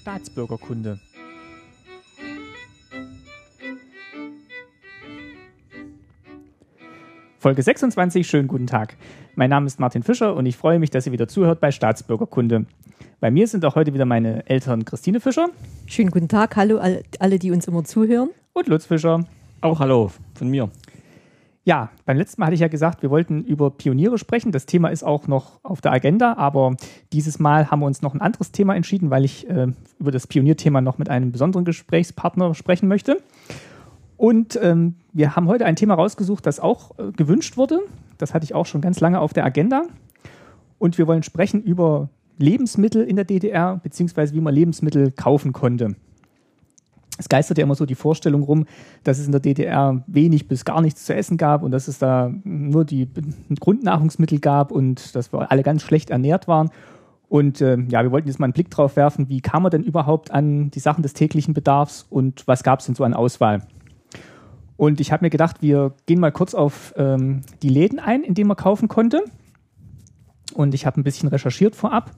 Staatsbürgerkunde. Folge 26, schönen guten Tag. Mein Name ist Martin Fischer und ich freue mich, dass ihr wieder zuhört bei Staatsbürgerkunde. Bei mir sind auch heute wieder meine Eltern Christine Fischer. Schönen guten Tag, hallo alle, die uns immer zuhören. Und Lutz Fischer. Auch hallo von mir. Ja, beim letzten Mal hatte ich ja gesagt, wir wollten über Pioniere sprechen. Das Thema ist auch noch auf der Agenda, aber dieses Mal haben wir uns noch ein anderes Thema entschieden, weil ich äh, über das Pionierthema noch mit einem besonderen Gesprächspartner sprechen möchte. Und ähm, wir haben heute ein Thema rausgesucht, das auch äh, gewünscht wurde. Das hatte ich auch schon ganz lange auf der Agenda. Und wir wollen sprechen über Lebensmittel in der DDR, beziehungsweise wie man Lebensmittel kaufen konnte. Es geistert ja immer so die Vorstellung rum, dass es in der DDR wenig bis gar nichts zu essen gab und dass es da nur die Grundnahrungsmittel gab und dass wir alle ganz schlecht ernährt waren. Und äh, ja, wir wollten jetzt mal einen Blick drauf werfen, wie kam man denn überhaupt an die Sachen des täglichen Bedarfs und was gab es denn so an Auswahl? Und ich habe mir gedacht, wir gehen mal kurz auf ähm, die Läden ein, in denen man kaufen konnte. Und ich habe ein bisschen recherchiert vorab.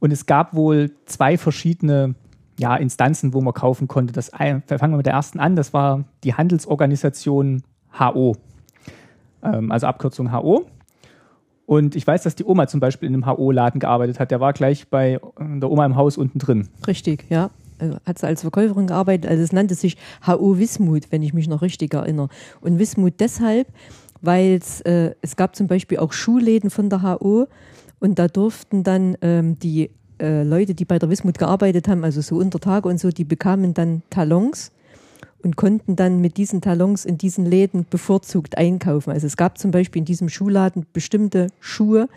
Und es gab wohl zwei verschiedene ja, Instanzen, wo man kaufen konnte. Das, fangen wir mit der ersten an. Das war die Handelsorganisation HO. Ähm, also Abkürzung HO. Und ich weiß, dass die Oma zum Beispiel in einem HO-Laden gearbeitet hat. Der war gleich bei der Oma im Haus unten drin. Richtig, ja. Also hat sie als Verkäuferin gearbeitet. Also es nannte sich HO Wismut, wenn ich mich noch richtig erinnere. Und Wismut deshalb, weil äh, es gab zum Beispiel auch Schuhläden von der HO und da durften dann ähm, die äh, Leute, die bei der Wismut gearbeitet haben, also so unter Tage und so, die bekamen dann Talons und konnten dann mit diesen Talons in diesen Läden bevorzugt einkaufen. Also es gab zum Beispiel in diesem Schuhladen bestimmte Schuhe,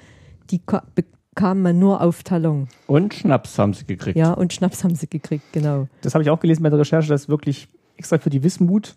die bekam man nur auf Talon. Und Schnaps haben sie gekriegt. Ja, und Schnaps haben sie gekriegt, genau. Das habe ich auch gelesen bei der Recherche, dass wirklich extra für die Wismut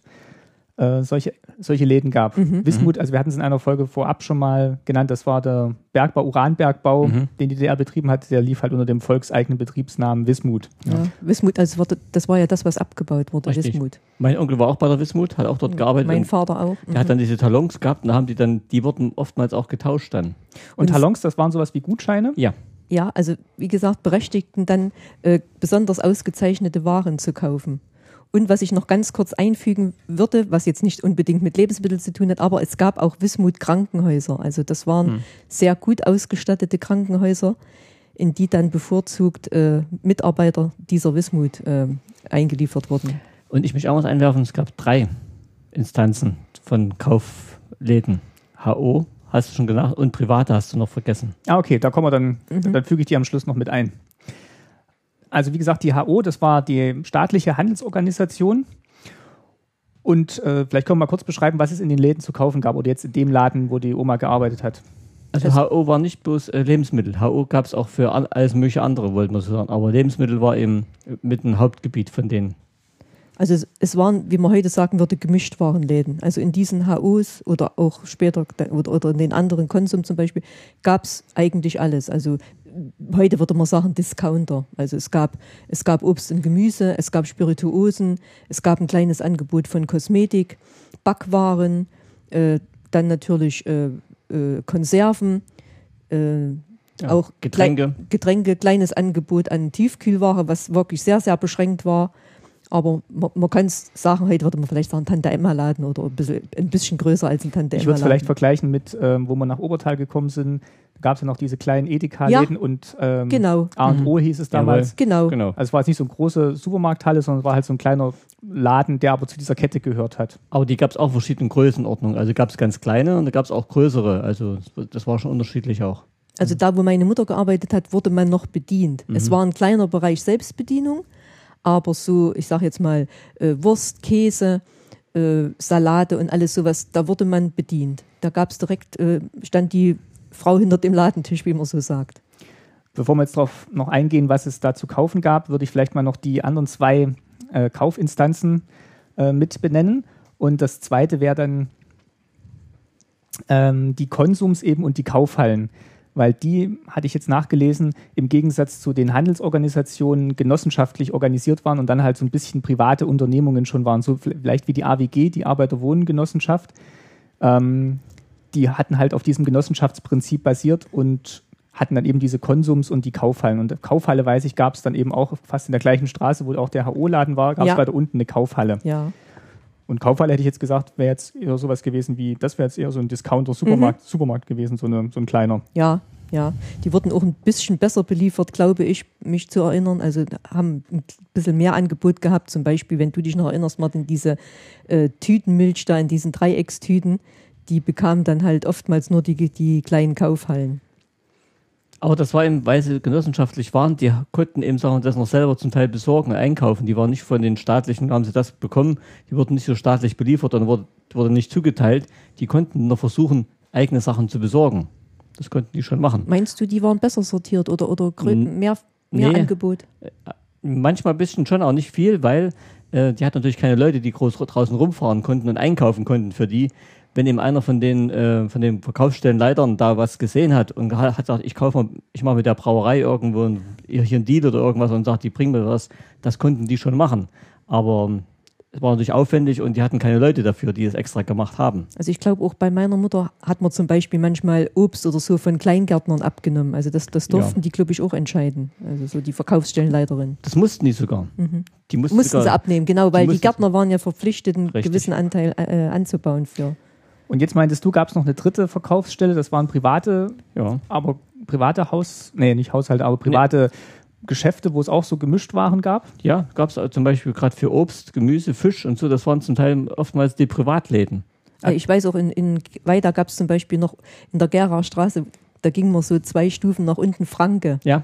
äh, solche, solche Läden gab. Mhm. Wismut, also wir hatten es in einer Folge vorab schon mal genannt, das war der Bergbau, Uranbergbau, mhm. den die DDR betrieben hat, der lief halt unter dem volkseigenen Betriebsnamen Wismut. Ja. ja. Wismut, also das war ja das, was abgebaut wurde, Richtig. Wismut. Mein Onkel war auch bei der Wismut, hat auch dort gearbeitet. Mein Vater auch. Der mhm. hat dann diese Talons gehabt und da haben die dann, die wurden oftmals auch getauscht dann. Und, und Talons, das waren sowas wie Gutscheine? Ja. Ja, also wie gesagt, berechtigten dann äh, besonders ausgezeichnete Waren zu kaufen. Und was ich noch ganz kurz einfügen würde, was jetzt nicht unbedingt mit Lebensmitteln zu tun hat, aber es gab auch Wismut Krankenhäuser. Also das waren hm. sehr gut ausgestattete Krankenhäuser, in die dann bevorzugt äh, Mitarbeiter dieser Wismut äh, eingeliefert wurden. Und ich mich auch was einwerfen, es gab drei Instanzen von Kaufläden. HO, hast du schon gesagt, und Private hast du noch vergessen. Ah, okay, da kommen wir dann, mhm. dann füge ich die am Schluss noch mit ein. Also wie gesagt, die HO, das war die staatliche Handelsorganisation. Und äh, vielleicht können wir mal kurz beschreiben, was es in den Läden zu kaufen gab oder jetzt in dem Laden, wo die Oma gearbeitet hat. Also HO war nicht bloß äh, Lebensmittel. HO gab es auch für alles mögliche andere, wollten wir so sagen. Aber Lebensmittel war eben mit ein Hauptgebiet von denen. Also es, es, waren, wie man heute sagen würde, Gemischtwarenläden. Also in diesen HOs oder auch später oder, oder in den anderen Konsum zum Beispiel gab es eigentlich alles. Also heute würde man sagen Discounter. Also es gab, es gab Obst und Gemüse, es gab Spirituosen, es gab ein kleines Angebot von Kosmetik, Backwaren, äh, dann natürlich äh, äh, Konserven, äh, ja, auch Getränke. Klei Getränke, kleines Angebot an Tiefkühlware, was wirklich sehr, sehr beschränkt war. Aber man, man kann es sagen, heute würde man vielleicht sagen Tante Emma laden oder ein bisschen, ein bisschen größer als ein Tante Emma. Ich würde es vielleicht vergleichen mit, ähm, wo wir nach Obertal gekommen sind. Da gab es ja noch diese kleinen Edeka-Läden ja, und ähm, genau. A&O mhm. hieß es damals. Genau. genau. Also es war jetzt nicht so eine große Supermarkthalle, sondern es war halt so ein kleiner Laden, der aber zu dieser Kette gehört hat. Aber die gab es auch verschiedene Größenordnungen. Also gab es ganz kleine und da gab es auch größere. Also das war schon unterschiedlich auch. Also da, wo meine Mutter gearbeitet hat, wurde man noch bedient. Mhm. Es war ein kleiner Bereich Selbstbedienung aber so, ich sage jetzt mal, äh, Wurst, Käse, äh, Salate und alles sowas, da wurde man bedient. Da gab es direkt, äh, stand die Frau hinter dem Ladentisch, wie man so sagt. Bevor wir jetzt darauf noch eingehen, was es da zu kaufen gab, würde ich vielleicht mal noch die anderen zwei äh, Kaufinstanzen äh, mit benennen. Und das zweite wäre dann ähm, die Konsums eben und die Kaufhallen weil die, hatte ich jetzt nachgelesen, im Gegensatz zu den Handelsorganisationen genossenschaftlich organisiert waren und dann halt so ein bisschen private Unternehmungen schon waren, so vielleicht wie die AWG, die Arbeiterwohnengenossenschaft. Ähm, die hatten halt auf diesem Genossenschaftsprinzip basiert und hatten dann eben diese Konsums und die Kaufhallen. Und Kaufhalle, weiß ich, gab es dann eben auch fast in der gleichen Straße, wo auch der HO-Laden war, gab es Ja. weiter unten eine Kaufhalle. Ja. Und Kaufhalle hätte ich jetzt gesagt, wäre jetzt eher sowas gewesen wie, das wäre jetzt eher so ein Discounter-Supermarkt Supermarkt gewesen, so, eine, so ein kleiner. Ja, ja. Die wurden auch ein bisschen besser beliefert, glaube ich, mich zu erinnern. Also haben ein bisschen mehr Angebot gehabt. Zum Beispiel, wenn du dich noch erinnerst, Martin, diese äh, Tütenmilch da in diesen Dreieckstüten, die bekamen dann halt oftmals nur die, die kleinen Kaufhallen. Aber das war eben, weil sie genossenschaftlich waren, die konnten eben Sachen das noch selber zum Teil besorgen, einkaufen. Die waren nicht von den staatlichen, haben sie das bekommen, die wurden nicht so staatlich beliefert und wurde, wurde nicht zugeteilt. Die konnten noch versuchen, eigene Sachen zu besorgen. Das konnten die schon machen. Meinst du, die waren besser sortiert oder, oder mehr, mehr nee. Angebot? Manchmal ein bisschen schon, auch nicht viel, weil äh, die hatten natürlich keine Leute, die groß draußen rumfahren konnten und einkaufen konnten für die. Wenn eben einer von den, äh, von den Verkaufsstellenleitern da was gesehen hat und hat, gesagt, ich kaufe mal, ich mache mit der Brauerei irgendwo ein, hier einen Deal oder irgendwas und sagt, die bringen mir was, das konnten die schon machen. Aber ähm, es war natürlich aufwendig und die hatten keine Leute dafür, die es extra gemacht haben. Also ich glaube auch bei meiner Mutter hat man zum Beispiel manchmal Obst oder so von Kleingärtnern abgenommen. Also das, das durften Ja. die, glaube ich, auch entscheiden. Also so die Verkaufsstellenleiterin. Das mussten die sogar. Die mussten, Mussten sogar, sie abnehmen, genau, weil die, mussten- Gärtner waren ja verpflichtet, einen Richtig. gewissen Anteil äh, anzubauen für. Und jetzt meintest du, gab es noch eine dritte Verkaufsstelle, das waren private, Ja. aber private Haus, nee, nicht Haushalte, aber private Geschäfte, wo es auch so Gemischtwaren gab. Ja, gab es zum Beispiel gerade für Obst, Gemüse, Fisch und so, das waren zum Teil oftmals die Privatläden. Ich weiß auch, in, in Weida gab es zum Beispiel noch in der Gera Straße, da ging man so zwei Stufen nach unten Franke. Ja,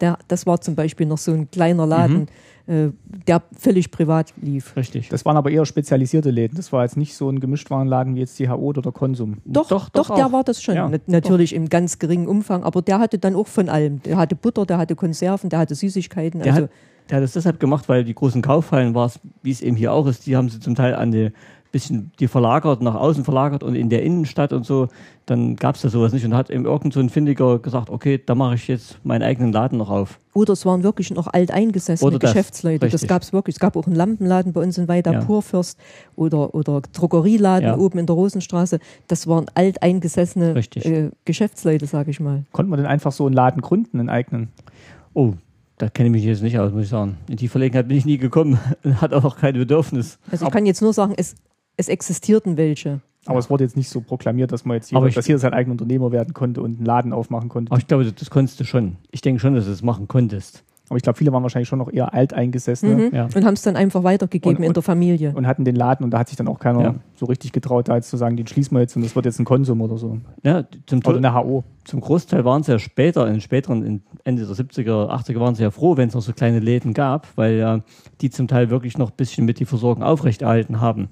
Der, das war zum Beispiel noch so ein kleiner Laden, äh, der völlig privat lief. richtig. Das waren aber eher spezialisierte Läden. Das war jetzt nicht so ein Gemischtwarenladen wie jetzt die HO oder Konsum. Doch, Doch, doch, doch der auch. war das schon. Ja, Nat- Natürlich im ganz geringen Umfang, aber der hatte dann auch von allem. Der hatte Butter, der hatte Konserven, der hatte Süßigkeiten. Der, also, hat, der hat das deshalb gemacht, weil die großen Kaufhallen war es, wie es eben hier auch ist, die haben sie zum Teil an die bisschen die verlagert, nach außen verlagert und in der Innenstadt und so, dann gab es da sowas nicht und hat eben irgend so ein Findiger gesagt, okay, da mache ich jetzt meinen eigenen Laden noch auf. oder es waren wirklich noch alteingesessene Oder das, Geschäftsleute. Das richtig. gab es wirklich. Es gab auch einen Lampenladen bei uns in Weida, Ja. Purfürst oder, oder Drogerieladen Ja. oben in der Rosenstraße. Das waren alteingesessene äh, Geschäftsleute, sage ich mal. Konnte man denn einfach so einen Laden gründen, einen eigenen? Oh, da kenne ich mich jetzt nicht aus, muss ich sagen. In die Verlegenheit bin ich nie gekommen und hatte auch kein Bedürfnis. Also ich kann jetzt nur sagen, es, es existierten welche. Aber es wurde jetzt nicht so proklamiert, dass man jetzt jeder, ich- dass jeder sein eigener Unternehmer werden konnte und einen Laden aufmachen konnte. Aber ich glaube, das, das konntest du schon. Ich denke schon, dass du es machen konntest. Aber ich glaube, viele waren wahrscheinlich schon noch eher alteingesessene Mhm. Ja. Und haben es dann einfach weitergegeben Und- in der Familie. und hatten den Laden und da hat sich dann auch keiner Ja. so richtig getraut, da jetzt zu sagen, den schließen wir jetzt und das wird jetzt ein Konsum oder so. Ja, zum, Oder eine HO. zum Großteil waren sie ja später, in späteren, in Ende der 70er, 80er waren sie ja froh, wenn es noch so kleine Läden gab, weil ja die zum Teil wirklich noch ein bisschen mit die Versorgung aufrechterhalten haben,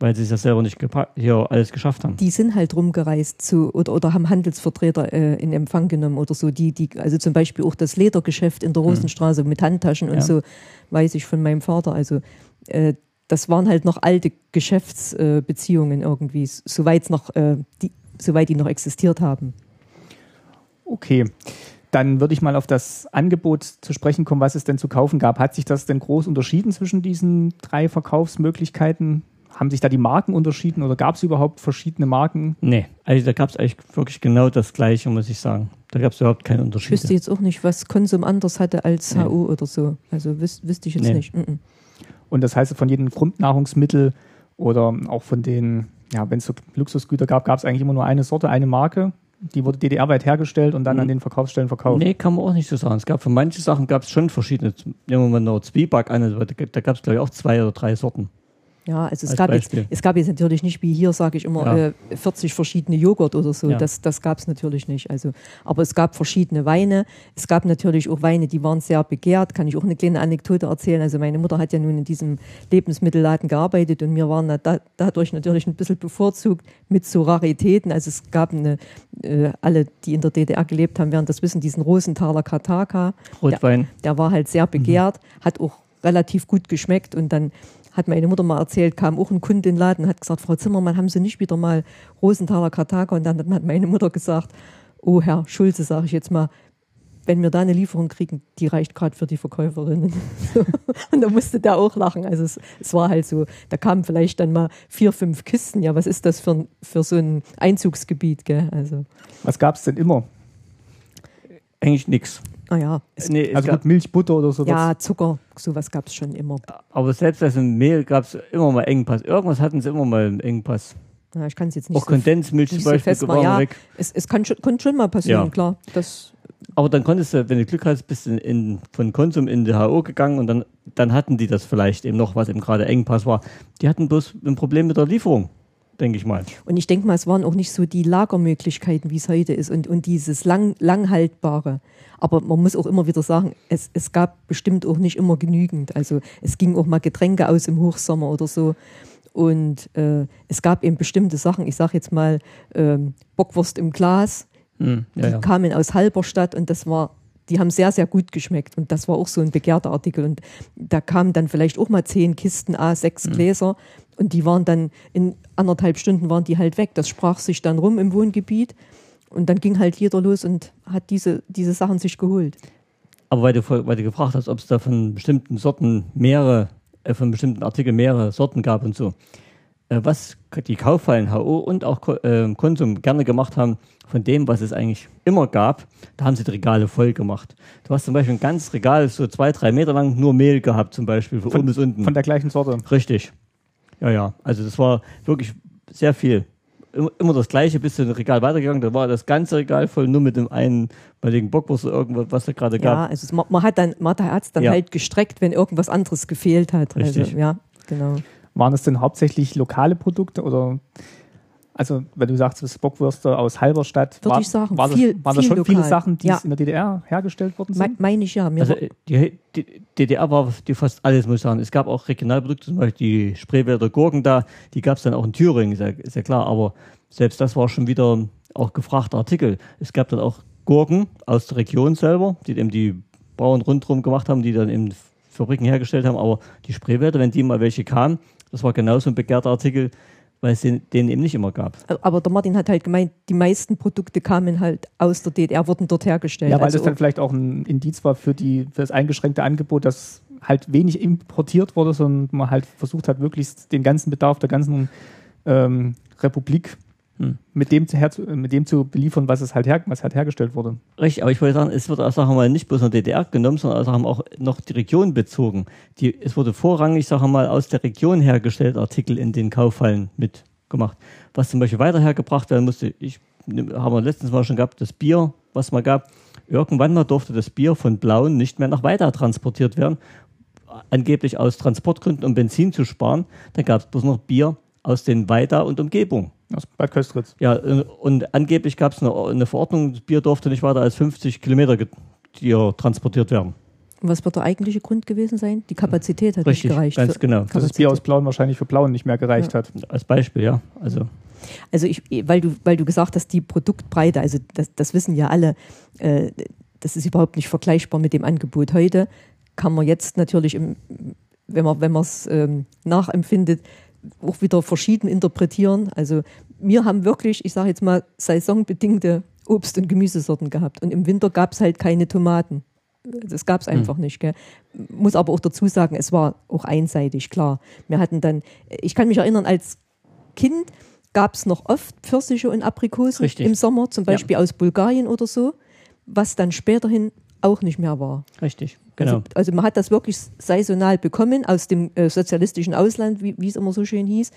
weil sie es ja selber nicht hier alles geschafft haben. die sind halt rumgereist zu, oder, oder haben Handelsvertreter äh, in Empfang genommen oder so. Die, die, also zum Beispiel auch das Ledergeschäft in der Rosenstraße mit Handtaschen und Ja. so, weiß ich von meinem Vater. Also äh, das waren halt noch alte Geschäftsbeziehungen äh, irgendwie, soweit noch, äh, die, soweit die noch existiert haben. Okay. Dann würde ich mal auf das Angebot zu sprechen kommen, was es denn zu kaufen gab. Hat sich das denn groß unterschieden zwischen diesen drei Verkaufsmöglichkeiten? Haben sich da die Marken unterschieden oder gab es überhaupt verschiedene Marken? Nee, also da gab es eigentlich wirklich genau das Gleiche, muss ich sagen. Da gab es überhaupt keine Ich Unterschiede. wüsste jetzt auch nicht, was Konsum anders hatte als Nee. HU oder so. Also wüs wüsste ich jetzt Nee. nicht. Mhm. Und das heißt, von jedem Grundnahrungsmittel oder auch von den, ja, wenn es so Luxusgüter gab, gab es eigentlich immer nur eine Sorte, eine Marke. Die wurde DDR-weit hergestellt und dann Mhm. an den Verkaufsstellen verkauft. Nee, kann man auch nicht so sagen. Es gab für manche Sachen gab es schon verschiedene. Nehmen wir mal noch Zwieback an, also da gab es glaube ich auch zwei oder drei Sorten. Ja, also es gab, jetzt, es gab jetzt natürlich nicht wie hier, sage ich immer, Ja. äh, 40 verschiedene Joghurt oder so. Ja. Das, das gab es natürlich nicht. Also, aber es gab verschiedene Weine. Es gab natürlich auch Weine, die waren sehr begehrt. Kann ich auch eine kleine Anekdote erzählen. Also meine Mutter hat ja nun in diesem Lebensmittelladen gearbeitet und wir waren da, dadurch natürlich ein bisschen bevorzugt mit so Raritäten. Also es gab eine, äh, alle, die in der DDR gelebt haben, werden das wissen, diesen Rosenthaler Kataka. Rotwein. Der war halt sehr begehrt, hat auch relativ gut geschmeckt und dann hat meine Mutter mal erzählt, kam auch ein Kunde in den Laden hat gesagt, Frau Zimmermann, haben Sie nicht wieder mal Rosenthaler Karthager? Und dann hat meine Mutter gesagt, oh Herr Schulze, sage ich jetzt mal, wenn wir da eine Lieferung kriegen, die reicht gerade für die Verkäuferinnen. Und da musste der auch lachen. Also es, es war halt so, da kamen vielleicht dann mal vier, fünf Kisten. Ja, was ist das für, für so ein Einzugsgebiet? Gell? Also Was gab es denn immer? Eigentlich nichts. Naja, es, Nee, es Also gab, gut, Milch, Butter oder sowas. ja, Zucker, sowas gab es schon immer. aber selbst als im Mehl gab es immer mal Engpass. Irgendwas hatten sie immer mal im Engpass. Ja, ich kann es jetzt nicht Auch so, Kondensmilch zum nicht so Beispiel fest war. Ja, weg. es, es kann, schon, kann schon mal passieren, Ja. klar. Das, Aber dann konntest du, wenn du Glück hast, bist du in, in, von Konsum in die HO gegangen und dann, dann hatten die das vielleicht eben noch, was eben gerade Engpass war. Die hatten bloß ein Problem mit der Lieferung, denke ich mal. und ich denke mal, es waren auch nicht so die Lagermöglichkeiten, wie es heute ist und, und dieses lang, langhaltbare. Aber man muss auch immer wieder sagen, es, es gab bestimmt auch nicht immer genügend. Also es ging auch mal Getränke aus im Hochsommer oder so. Und äh, es gab eben bestimmte Sachen, ich sage jetzt mal ähm, Bockwurst im Glas, Hm, die ja, ja. kamen aus Halberstadt und das war, die haben sehr, sehr gut geschmeckt und das war auch so ein begehrter Artikel und da kamen dann vielleicht auch mal zehn Kisten A, Mhm. sechs Gläser und die waren dann in anderthalb Stunden waren die halt weg. Das sprach sich dann rum im Wohngebiet und dann ging halt jeder los und hat diese, diese Sachen sich geholt. Aber weil du, weil du gefragt hast, ob es da von bestimmten Sorten mehrere, äh, von bestimmten Artikeln mehrere Sorten gab und so. Äh, was die Kaufhallen HO und auch Ko- äh, Konsum gerne gemacht haben, von dem, was es eigentlich immer gab, da haben sie die Regale voll gemacht. Du hast zum Beispiel ein ganzes Regal, so zwei, drei Meter lang, nur Mehl gehabt, zum Beispiel, von, oben bis unten. Von der gleichen Sorte. Richtig. Ja, ja. Also das war wirklich sehr viel. Immer, immer das gleiche, bis du ein Regal weitergegangen, da war das ganze Regal voll, nur mit dem einen baldigen Bockwurst oder irgendwas, was da gerade gab. Ja, also es, man, man hat dann, man hat es dann Ja. halt gestreckt, wenn irgendwas anderes gefehlt hat. Richtig. Also, ja, genau. Waren es denn hauptsächlich lokale Produkte oder also wenn du sagst, das Bockwürste aus Halberstadt, Würde war, ich sagen, war das, viel- waren das schon viele lokal. Sachen, die Ja. in der DDR hergestellt worden Me sind? Meine ich ja. Mir Also die, die DDR war die fast alles, muss ich sagen. Es gab auch Regionalprodukte, zum Beispiel die Spreewälder Gurken da, die gab es dann auch in Thüringen, ist ja, ist ja klar, aber selbst das war schon wieder auch gefragter Artikel. Es gab dann auch Gurken aus der Region selber, die eben die Bauern rundherum gemacht haben, die dann in Fabriken hergestellt haben, aber die Spreewälder, wenn die mal welche kamen, das war genauso ein begehrter Artikel, weil es den, den eben nicht immer gab. aber der Martin hat halt gemeint, die meisten Produkte kamen halt aus der DDR, wurden dort hergestellt. ja, weil also das dann vielleicht auch ein Indiz war für, die, für das eingeschränkte Angebot, dass halt wenig importiert wurde, sondern man halt versucht hat, möglichst den ganzen Bedarf der ganzen ähm, Republik Hm. mit, dem zu, mit dem zu beliefern, was es halt, her, was halt hergestellt wurde. Richtig, aber ich wollte sagen, es wird auch sagen wir mal nicht bloß in der DDR genommen, sondern auch, sagen wir, auch noch die Region bezogen. Die, es wurde vorrangig, sagen wir mal, aus der Region hergestellt Artikel in den Kaufhallen mitgemacht. Was zum Beispiel weiter hergebracht werden musste, ich haben wir letztens mal schon gehabt, das Bier, was man gab. Irgendwann mal durfte das Bier von Blauen nicht mehr nach weiter transportiert werden, angeblich aus Transportgründen, um Benzin zu sparen. Dann gab es bloß noch Bier aus den Weida und Umgebung. Aus Bad Köstritz. Ja, äh, und angeblich gab es eine, eine Verordnung, das Bier durfte nicht weiter als 50 Kilometer transportiert werden. Und was wird der eigentliche Grund gewesen sein? Die Kapazität hat Richtig, nicht gereicht. ganz genau. Dass das Bier aus Blauen wahrscheinlich für Blauen nicht mehr gereicht hat. Als Beispiel, ja. Also, Also ich, weil du, weil du gesagt hast, die Produktbreite, also das, das wissen ja alle, äh, das ist überhaupt nicht vergleichbar mit dem Angebot heute. Kann man jetzt natürlich, im, wenn man wenn man es ähm, nachempfindet, auch wieder verschieden interpretieren. Also wir haben wirklich, ich sage jetzt mal, saisonbedingte Obst- und Gemüsesorten gehabt. Und im Winter gab es halt keine Tomaten. Das gab es einfach nicht. Gell. Muss aber auch dazu sagen, es war auch einseitig, klar. Wir hatten dann, ich kann mich erinnern, als Kind gab es noch oft Pfirsiche und Aprikosen Richtig. im Sommer, zum Beispiel aus Bulgarien oder so, was dann späterhin auch nicht mehr war. richtig, genau. Also, also man hat das wirklich saisonal bekommen aus dem äh, sozialistischen Ausland, wie wie es immer so schön hieß.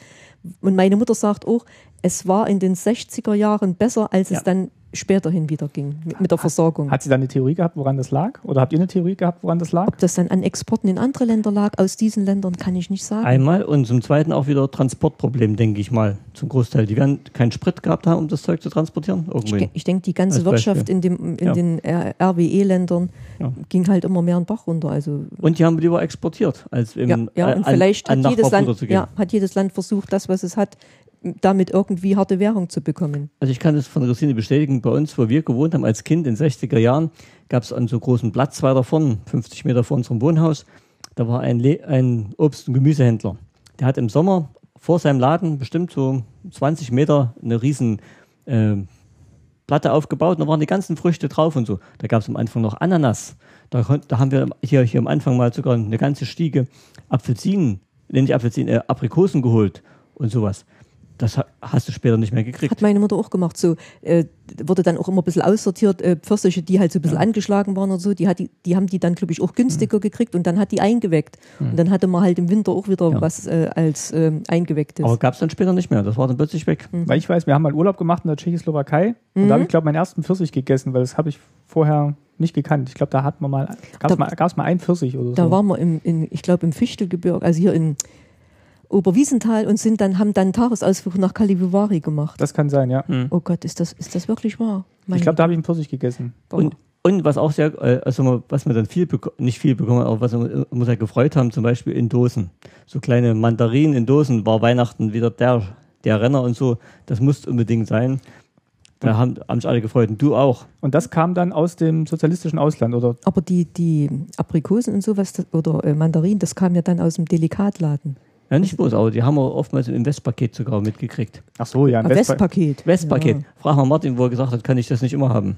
Und meine Mutter sagt auch, es war in den 60er Jahren besser, als Ja. es dann späterhin wieder ging mit, mit der Versorgung. Hat sie da eine Theorie gehabt, woran das lag? Oder habt ihr eine Theorie gehabt, woran das lag? Ob das dann an Exporten in andere Länder lag, aus diesen Ländern, kann ich nicht sagen. Einmal und zum Zweiten auch wieder Transportproblem, denke ich mal, zum Großteil. Die werden keinen Sprit gehabt haben, um das Zeug zu transportieren. Ich, Irgendwo. de- ich denke, die ganze. Wirtschaft in, dem, in Ja. den RWE-Ländern Ja. ging halt immer mehr einen Bach runter. Also Und die haben lieber exportiert, als ja, eben ja, äh, und an, vielleicht an hat jedes, Land, zu gehen. ja, hat jedes Land versucht, das, was es hat, damit irgendwie harte Währung zu bekommen. Also ich kann das von Christine bestätigen, bei uns, wo wir gewohnt haben als Kind in den 60er Jahren, gab es an so großen Platz weiter vorn, 50 Meter vor unserem Wohnhaus, da war ein, Le ein Obst- und Gemüsehändler. Der hat im Sommer vor seinem Laden bestimmt so 20 Meter eine riesen äh, Platte aufgebaut und da waren die ganzen Früchte drauf und so. Da gab es am Anfang noch Ananas. Da, da haben wir hier, hier am Anfang mal sogar eine ganze Stiege Apfelsinen, nämlich Apfelsinen, äh, Aprikosen geholt und sowas. Das ha- hast du später nicht mehr gekriegt. Hat meine Mutter auch gemacht. So äh, wurde dann auch immer ein bisschen aussortiert, äh, Pfirsiche, die halt so ein bisschen angeschlagen waren oder so, die, hat die, die haben die dann, glaube ich, auch günstiger gekriegt und dann hat die eingeweckt. Und dann hatte man halt im Winter auch wieder Ja. was äh, als ähm, eingewecktes. Aber gab es dann später nicht mehr. Das war dann plötzlich weg. Weil ich weiß, wir haben mal Urlaub gemacht in der Tschechoslowakei und Mhm. da habe ich, glaube meinen ersten Pfirsich gegessen, weil das habe ich vorher nicht gekannt. Ich glaube, da hat man mal, gab es mal, gab's mal einen Pfirsich oder so. Da waren wir im, in, ich glaube, im Fichtelgebirge, also hier in Oberwiesenthal und sind dann, haben dann einen Tagesausflug nach Kalivivari gemacht. das kann sein, ja. Oh Gott, ist das, ist das wirklich wahr? Ich glaube, da habe ich einen Pfirsich gegessen. Und, und was auch sehr, äh, also man- was wir dann viel, nicht viel bekommen, aber was wir uns sehr gefreut haben, zum Beispiel in Dosen. So kleine Mandarinen in Dosen war Weihnachten wieder der, der Renner und so. Das musste unbedingt sein. Da haben, haben sich alle gefreut und du auch. Und das kam dann aus dem sozialistischen Ausland, oder? Aber die, die Aprikosen und sowas das, oder äh, Mandarinen, das kam ja dann aus dem Delikatladen. Ja, nicht bloß, aber die haben wir oftmals im Westpaket sogar mitgekriegt. Ach so, ja. ein Ah, Westpa- Westpaket. Westpaket. Ja. Frag mal Martin, wo er gesagt hat, kann ich das nicht immer haben.